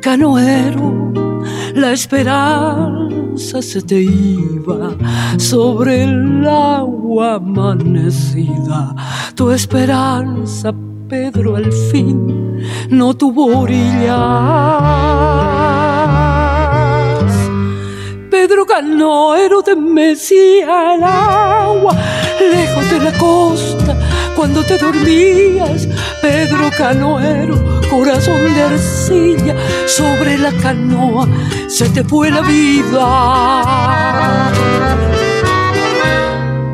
Canoero, la esperanza se te iba sobre el agua amanecida. Tu esperanza, Pedro, al fin no tuvo orillas. Pedro Canoero te mecía el agua lejos de la costa cuando te dormías. Pedro Canoero, corazón de arcilla, sobre la canoa se te fue la vida.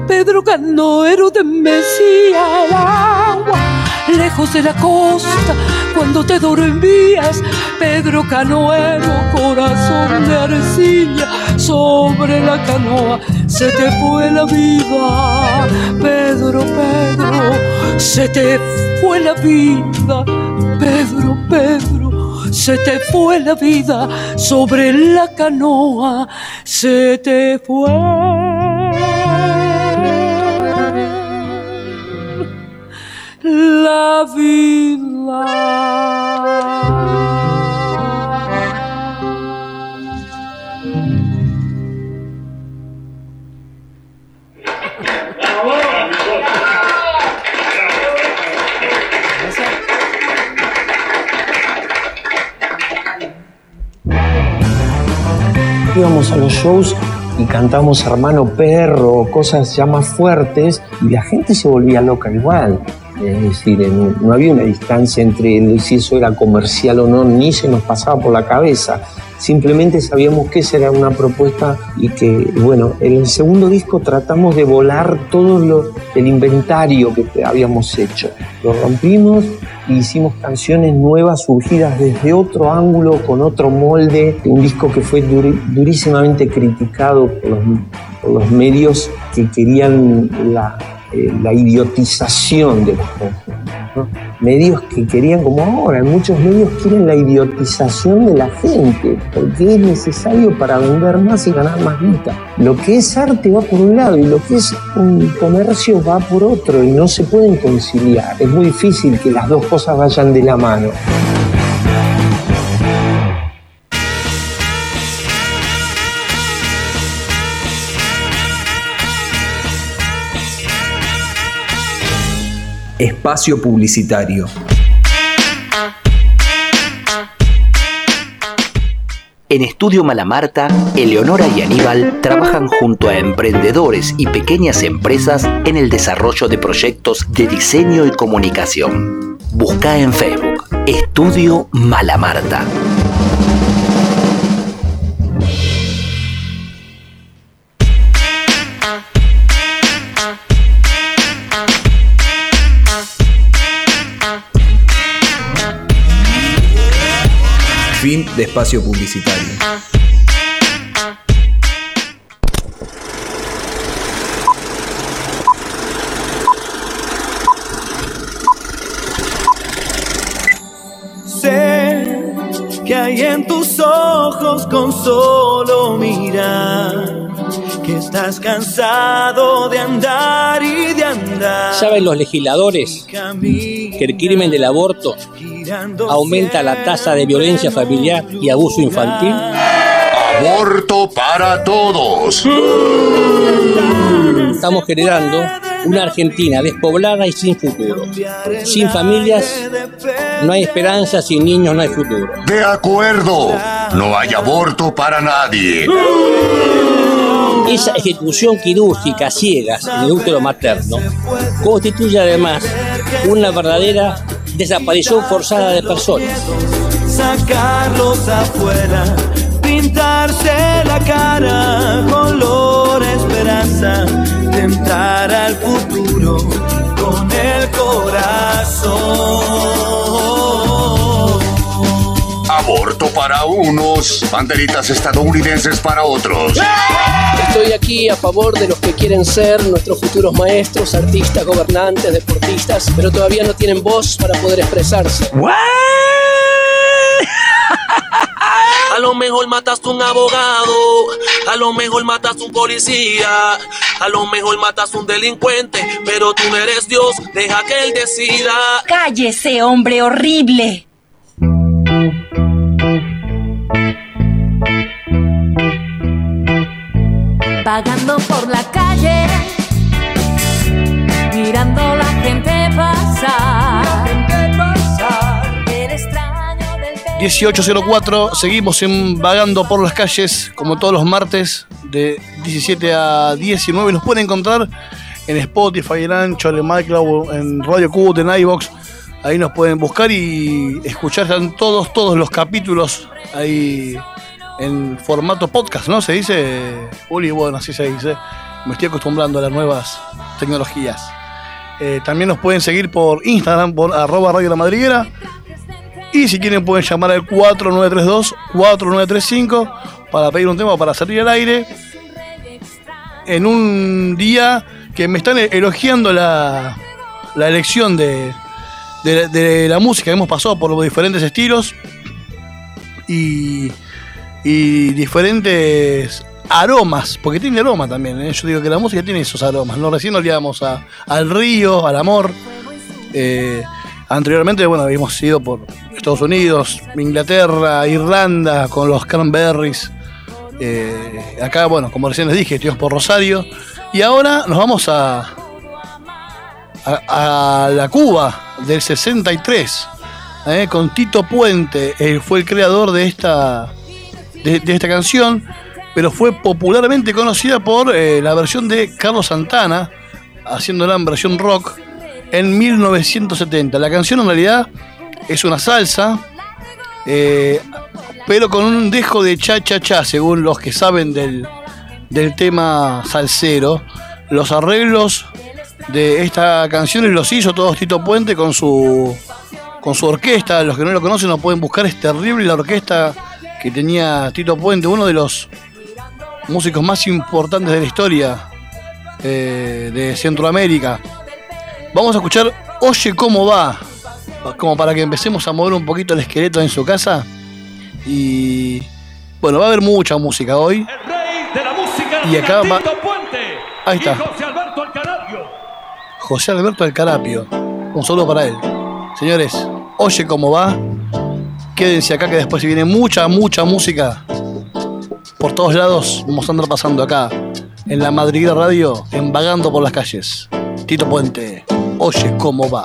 Pedro Canoero te mecía el agua lejos de la costa cuando te dormías. Pedro Canoero, corazón de arcilla, sobre la canoa se te fue la vida. Pedro, Pedro, se te fue la vida. Pedro, Pedro, se te fue la vida. Sobre la canoa se te fue. La íbamos a los shows y cantamos Hermano Perro, cosas ya más fuertes, y la gente se volvía loca igual. Es decir, no había una distancia entre si eso era comercial o no, ni se nos pasaba por la cabeza. simplemente sabíamos que esa era una propuesta y que, bueno, en el segundo disco tratamos de volar todo el inventario que habíamos hecho. Lo rompimos e hicimos canciones nuevas surgidas desde otro ángulo, con otro molde, un disco que fue durísimamente criticado por los, por los medios que querían la, eh, la idiotización de. ¿no? Medios que querían, como ahora, muchos medios quieren la idiotización de la gente, porque es necesario para vender más y ganar más guita. Lo que es arte va por un lado y lo que es un comercio va por otro y no se pueden conciliar. Es muy difícil que las dos cosas vayan de la mano. Espacio publicitario. En Estudio Malamarta, Eleonora y Aníbal trabajan junto a emprendedores y pequeñas empresas en el desarrollo de proyectos de diseño y comunicación. Busca en Facebook Estudio Malamarta. De espacio publicitario. Sé que hay en tus ojos con solo mirar que estás cansado de andar. ¿Saben los legisladores que el crimen del aborto aumenta la tasa de violencia familiar y abuso infantil? Aborto para todos. Estamos generando una Argentina despoblada y sin futuro. Sin familias no hay esperanza, sin niños no hay futuro. De acuerdo. No hay aborto para nadie. Esa ejecución quirúrgica ciegas en el útero materno constituye además una verdadera desaparición forzada de personas. Sacarlos afuera, pintarse la cara, color esperanza, tentar al futuro con el corazón. Aborto para unos, banderitas estadounidenses para otros. Estoy aquí a favor de los que quieren ser nuestros futuros maestros, artistas, gobernantes, deportistas, pero todavía no tienen voz para poder expresarse. (laughs) A lo mejor mataste un abogado, a lo mejor mataste un policía, a lo mejor mataste un delincuente, pero tú no eres Dios, deja que él decida. Cállese, hombre horrible. Vagando por la calle, mirando la gente pasar. El extraño del 1804, seguimos en vagando por las calles, como todos los martes, de 17 a 19. Nos pueden encontrar en Spotify, en Ancho, en MyCloud, en Radio Cut, en iVox. Ahí nos pueden buscar y escuchar están todos, todos los capítulos ahí en formato podcast, ¿no? Se dice, Uli, bueno, así se dice. Me estoy acostumbrando a las nuevas tecnologías. Eh, también nos pueden seguir por Instagram, por arroba Radio La Madriguera. Y si quieren pueden llamar al 4932-4935 para pedir un tema para salir al aire. En un día que me están elogiando la, elección de, de la música. Hemos pasado por los diferentes estilos y, y diferentes aromas, porque tiene aroma también. ¿eh? Yo digo que la música tiene esos aromas. ¿no? Recién olvidamos a, al río, al amor. Eh, anteriormente, bueno, habíamos ido por Estados Unidos, Inglaterra, Irlanda, con los cranberries. Eh, acá, bueno, como recién les dije, estuvimos por Rosario. Y ahora nos vamos a, a, a la Cuba del 63. eh, con Tito Puente. Él fue el creador de esta, de, esta canción. Pero fue popularmente conocida por eh, la versión de Carlos Santana, haciéndola en versión rock, en 1970. La canción en realidad es una salsa. eh, pero con un dejo de cha cha cha, según los que saben del, del tema salsero. Los arreglos de esta canción los hizo todos Tito Puente con su con su orquesta. Los que no lo conocen lo pueden buscar. Es terrible la orquesta que tenía Tito Puente, uno de los músicos más importantes de la historia eh, de Centroamérica. Vamos a escuchar Oye cómo va, como para que empecemos a mover un poquito el esqueleto en su casa. Y bueno, va a haber mucha música hoy. De la música Y acá va- Tito Puente. Ahí está. Y José Alberto Alcarapio. José Alberto Alcarapio. Un saludo para él. Señores, oye cómo va. Quédense acá que después viene mucha, mucha música. Por todos lados vamos a andar pasando acá. En la Madriguera Radio, en Vagando por las calles. Tito Puente, oye cómo va.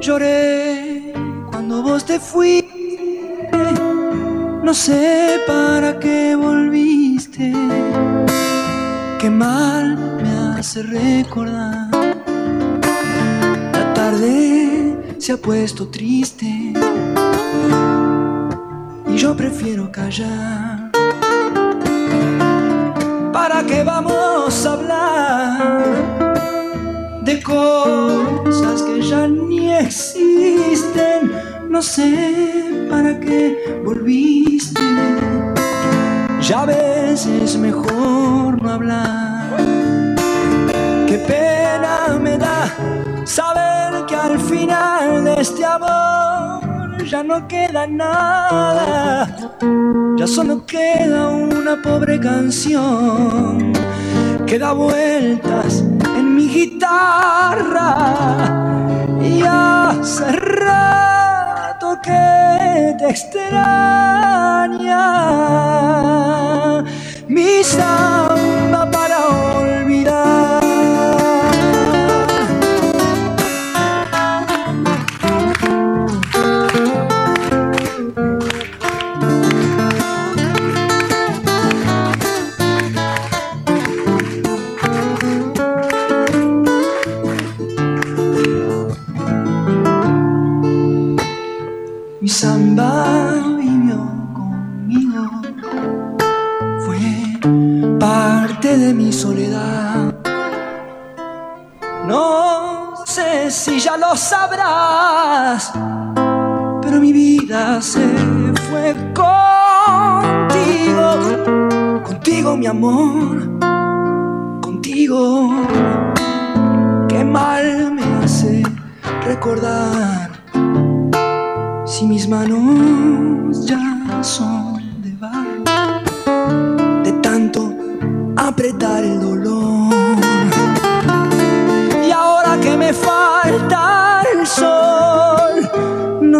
Lloré cuando vos te fuiste, no sé para qué volviste. Qué mal me hace recordar. La tarde se ha puesto triste y yo prefiero callar. ¿Para qué vamos a hablar de cosas que ya no? Existen? No sé para qué volviste. Ya ves, es mejor no hablar. Qué pena me da saber que al final de este amor ya no queda nada. Ya solo queda una pobre canción que da vueltas en mi guitarra. Y hace rato que te extraña. Mi sabrás, pero mi vida se fue contigo, contigo mi amor, contigo. Qué mal me hace recordar si mis manos ya son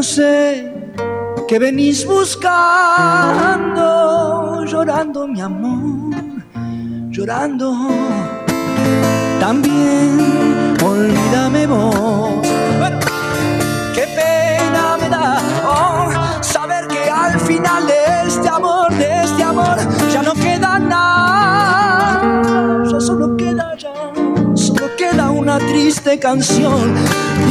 sé qué venís buscando, llorando mi amor, llorando. También olvídame vos. Qué pena me da oh, saber que al final de este amor, de este amor, ya no queda nada. Ya solo queda ya, solo queda una triste canción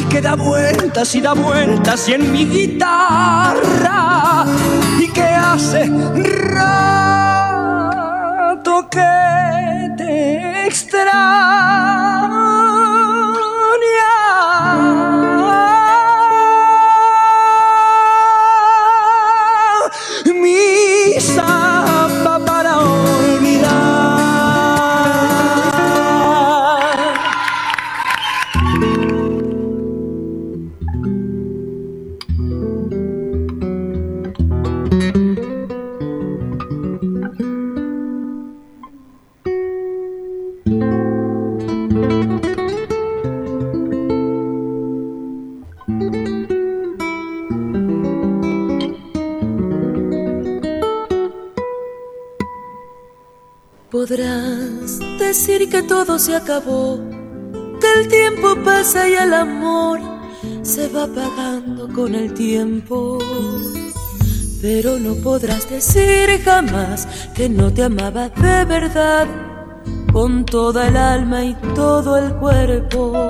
que da vueltas y da vueltas y en mi guitarra y que hace rato que se acabó, que el tiempo pasa y el amor se va apagando con el tiempo. Pero no podrás decir jamás que no te amaba de verdad, con toda el alma y todo el cuerpo.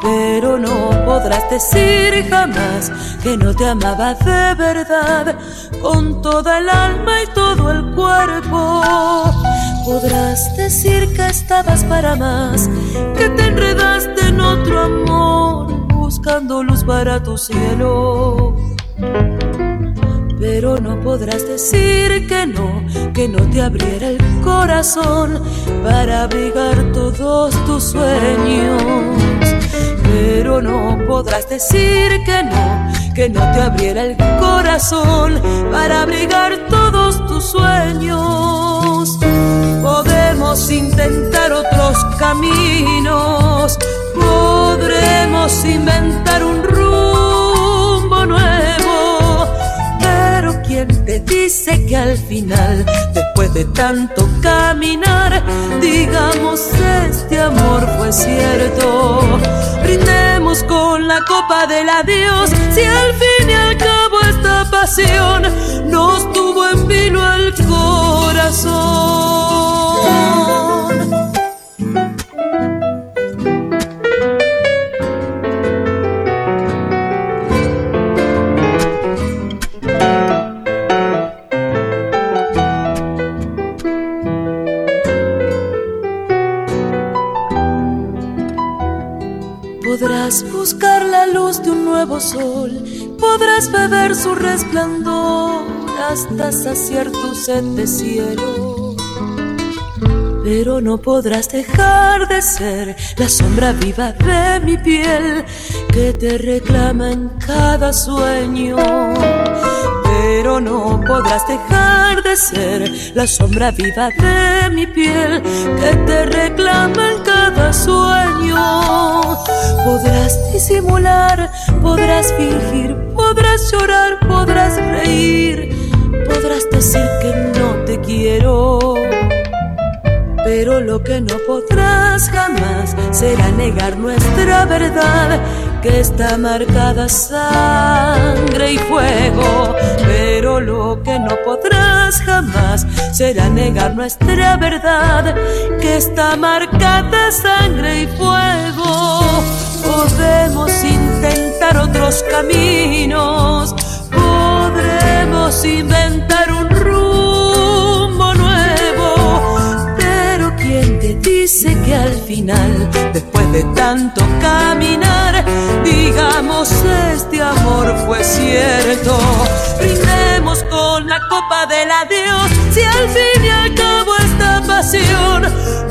Pero no podrás decir jamás que no te amaba de verdad, con toda el alma y todo el cuerpo. Podrás decir que estabas para más, que te enredaste en otro amor, buscando luz para tu cielo. Pero no podrás decir que no, que no te abriera el corazón para abrigar todos tus sueños. Pero no podrás decir que no, que no te abriera el corazón para abrigar todos tus sueños. Podemos intentar otros caminos, podremos inventar un rumbo nuevo, pero ¿quién te dice que al final, después de tanto caminar, digamos este amor fue cierto. Brindemos con la copa del adiós, si al fin y al cabo esta pasión nos tuvo en vilo el corazón. Podrás beber su resplandor hasta saciar tu sed de cielo. Pero no podrás dejar de ser la sombra viva de mi piel que te reclama en cada sueño. Pero no podrás dejar de ser la sombra viva de mi piel que te reclama en cada sueño. Podrás disimular, podrás fingir, podrás llorar, podrás reír, podrás decir que no te quiero. Pero lo que no podrás jamás será negar nuestra verdad, que está marcada sangre y fuego. Pero lo que no podrás jamás será negar nuestra verdad, que está marcada sangre y fuego. Podemos intentar otros caminos, podremos inventar dice que al final, después de tanto caminar, digamos este amor fue cierto? Brindemos con la copa del adiós, si al fin y al cabo esta pasión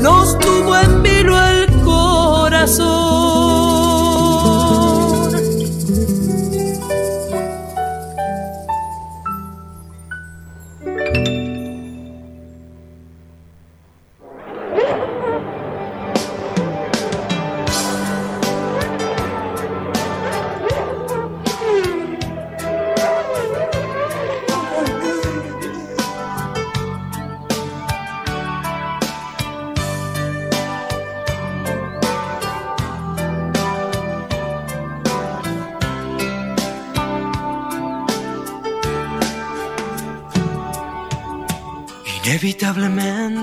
nos tuvo en vilo el corazón.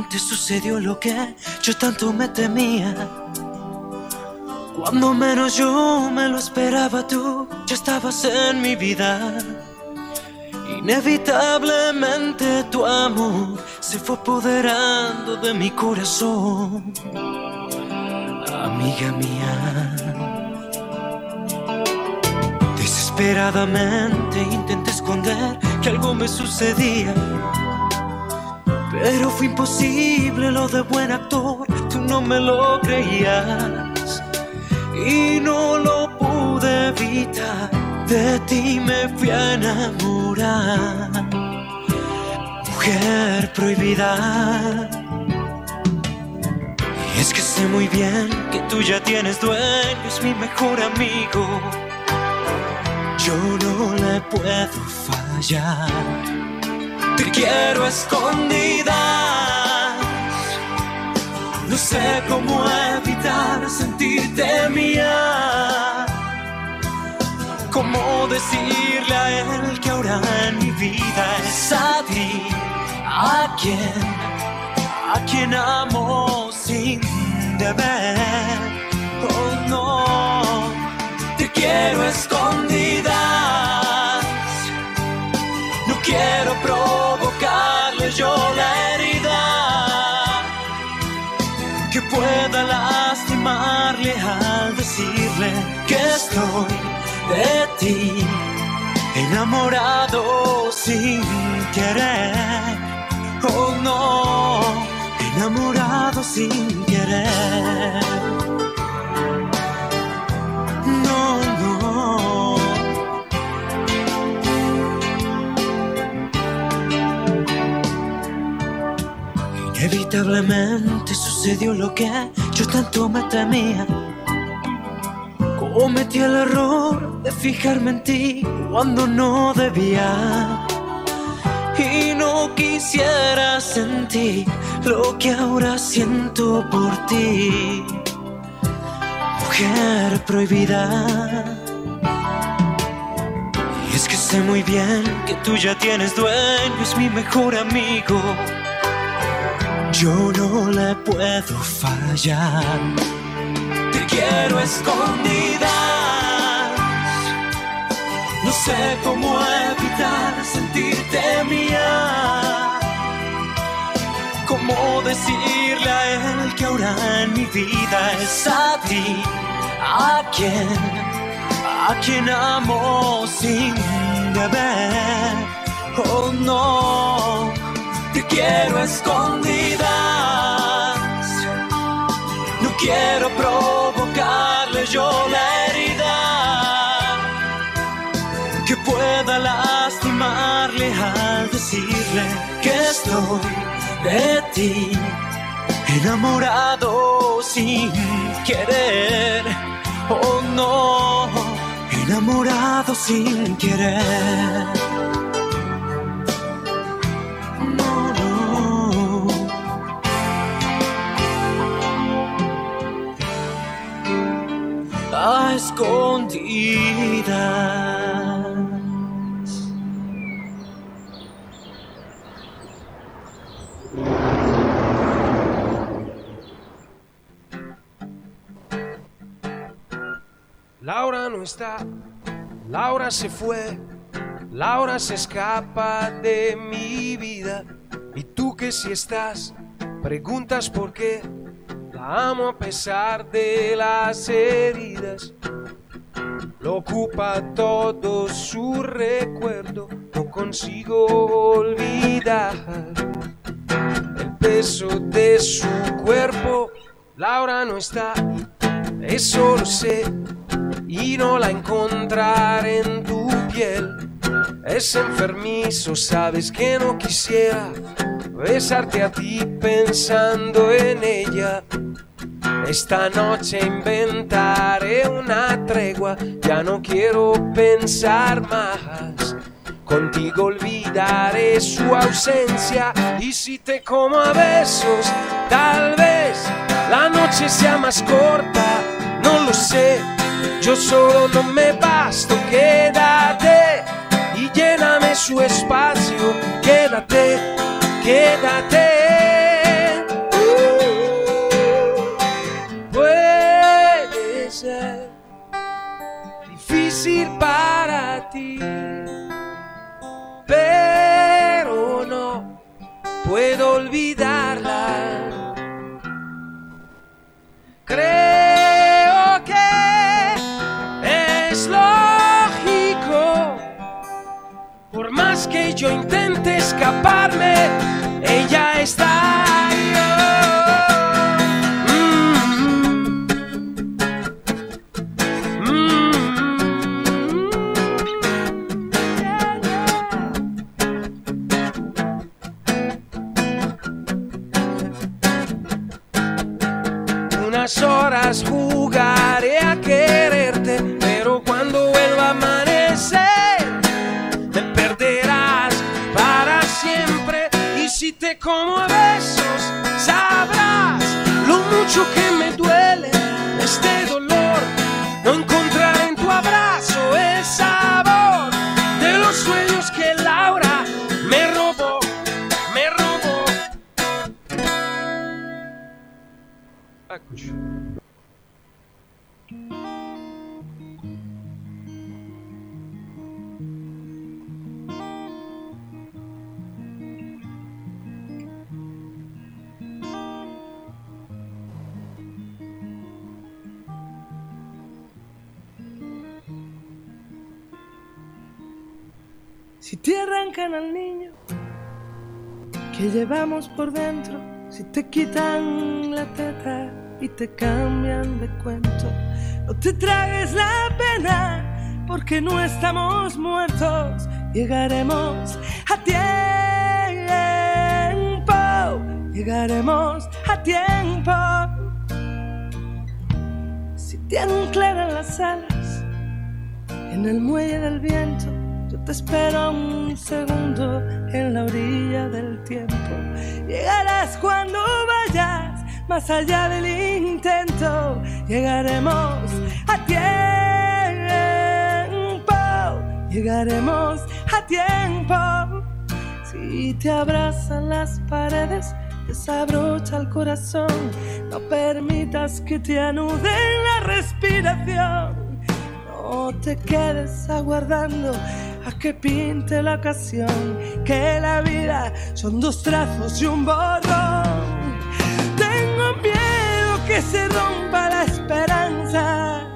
Inevitablemente sucedió lo que yo tanto me temía. Cuando menos yo me lo esperaba tú, ya estabas en mi vida. Inevitablemente tu amor se fue apoderando de mi corazón. Amiga mía. Desesperadamente intenté esconder que algo me sucedía. Pero fue imposible lo de buen actor, tú no me lo creías y no lo pude evitar. De ti me fui a enamorar, mujer prohibida. Y es que sé muy bien que tú ya tienes dueño, es mi mejor amigo. Yo no le puedo fallar. Te quiero escondidas. No sé cómo evitar sentirte mía. Cómo decirle a él que ahora en mi vida es a ti, a quien, a quien amo sin deber. Oh no, te quiero a estoy de ti, enamorado sin querer. Oh no, enamorado sin querer. No, no. Inevitablemente sucedió lo que yo tanto me temía. Cometí el error de fijarme en ti cuando no debía. y no quisiera sentir lo que ahora siento por ti. Mujer prohibida. Y es que sé muy bien que tú ya tienes dueño, es mi mejor amigo. Yo no le puedo fallar. Quiero escondida. No sé cómo evitar sentirte mía. Cómo decirle a él que ahora en mi vida es a ti, a quien, a quien amo sin deber. Oh no, te quiero escondidas. No quiero provocarle yo la herida que pueda lastimarle al decirle que estoy de ti, enamorado sin querer. Oh no, enamorado sin querer. Escondidas. Laura no está, Laura se fue, Laura se escapa de mi vida. Y tú que si estás, preguntas por qué. Amo a pesar de las heridas. Lo ocupa todo su recuerdo, no consigo olvidar el peso de su cuerpo. Laura no está, eso lo sé, y no la encontraré en tu piel. Es enfermizo, sabes que no quisiera besarte a ti pensando en ella. Esta noche inventaré una tregua, ya no quiero pensar más. Contigo olvidaré su ausencia y si te como a besos, tal vez la noche sea más corta, no lo sé. Yo solo no me basto, quédate y lléname su espacio, quédate, quédate. Para ti, pero no puedo olvidarla. Creo que es lógico, por más que yo intente escaparme, ella está Unas horas jugaré a quererte, pero cuando vuelva a amanecer, me perderás para siempre. Y si te como a besos, sabrás lo mucho que me duele este dolor. Si te arrancan al niño que llevamos por dentro, si te quitan la teta y te cambian de cuento, no te tragues la pena porque no estamos muertos, llegaremos a tiempo, llegaremos a tiempo. Si te anclan las alas en el muelle del viento, te espero un segundo en la orilla del tiempo. Llegarás cuando vayas más allá del intento. Llegaremos a tiempo. Llegaremos a tiempo. Si te abrazan las paredes, desabrocha el corazón. No permitas que te anuden la respiración. No te quedes aguardando a que pinte la ocasión. Que la vida son dos trazos y un borrón. Tengo miedo que se rompa la esperanza.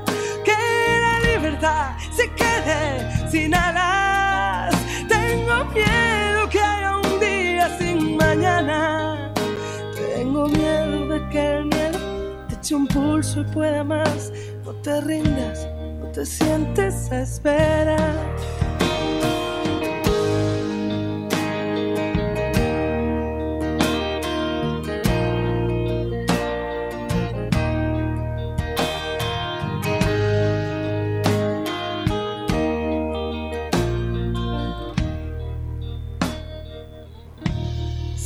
Que la libertad se quede sin alas. Tengo miedo que haya un día sin mañana. Tengo miedo de que el miedo te eche un pulso y pueda más. No te rindas, no te sientes a esperar.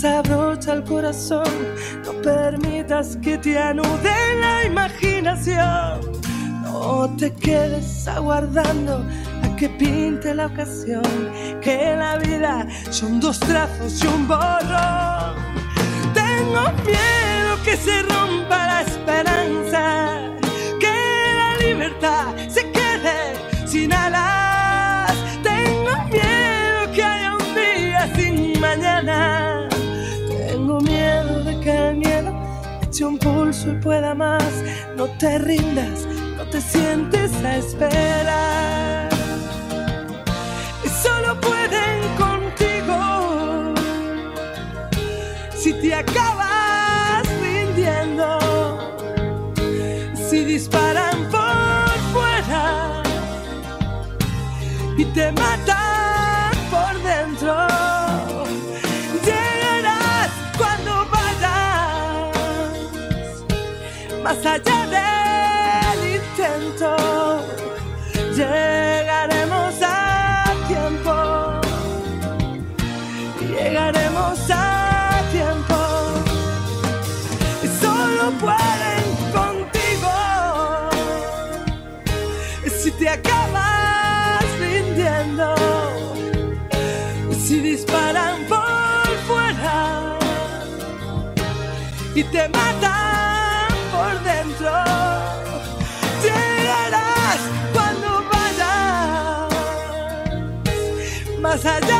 Desabrocha el corazón. No permitas que te anude la imaginación. No te quedes aguardando a que pinte la ocasión. Que la vida son dos trazos y un borrón. Tengo miedo que se rompa la esperanza. Que la libertad se quede sin alas. Un pulso y pueda más. No te rindas, no te sientes a esperar. Y solo pueden contigo si te acabas rindiendo. Si disparan por fuera y te matan más allá del intento. Llegaremos a tiempo. Llegaremos a tiempo. Y solo pueden contigo. Si te acabas rindiendo. Si disparan por fuera y te matan más allá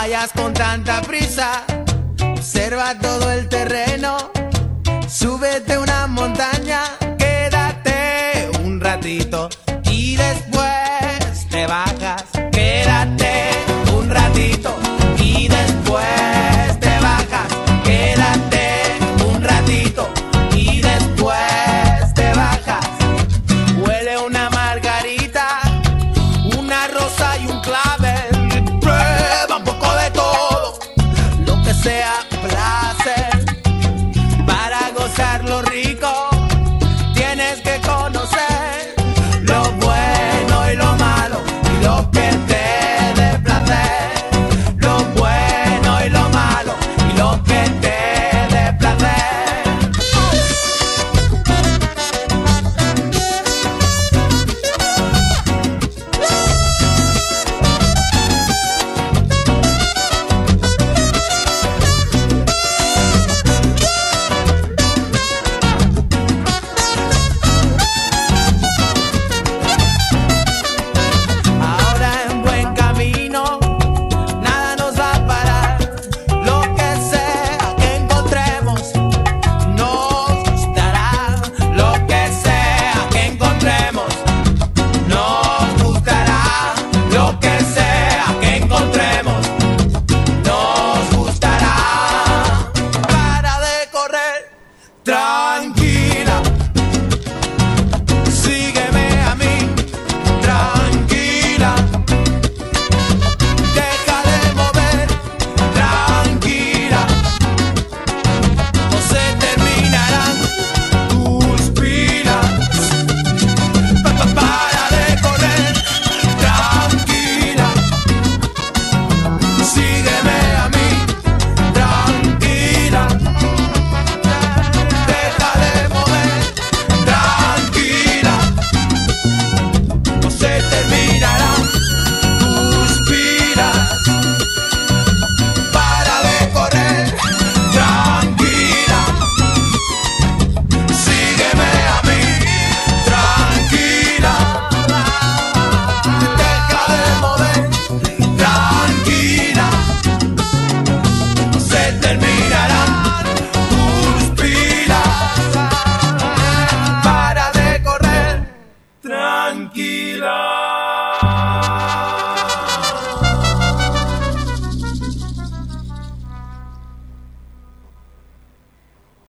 vayas con tanta prisa. Observa todo el terreno, súbete una montaña.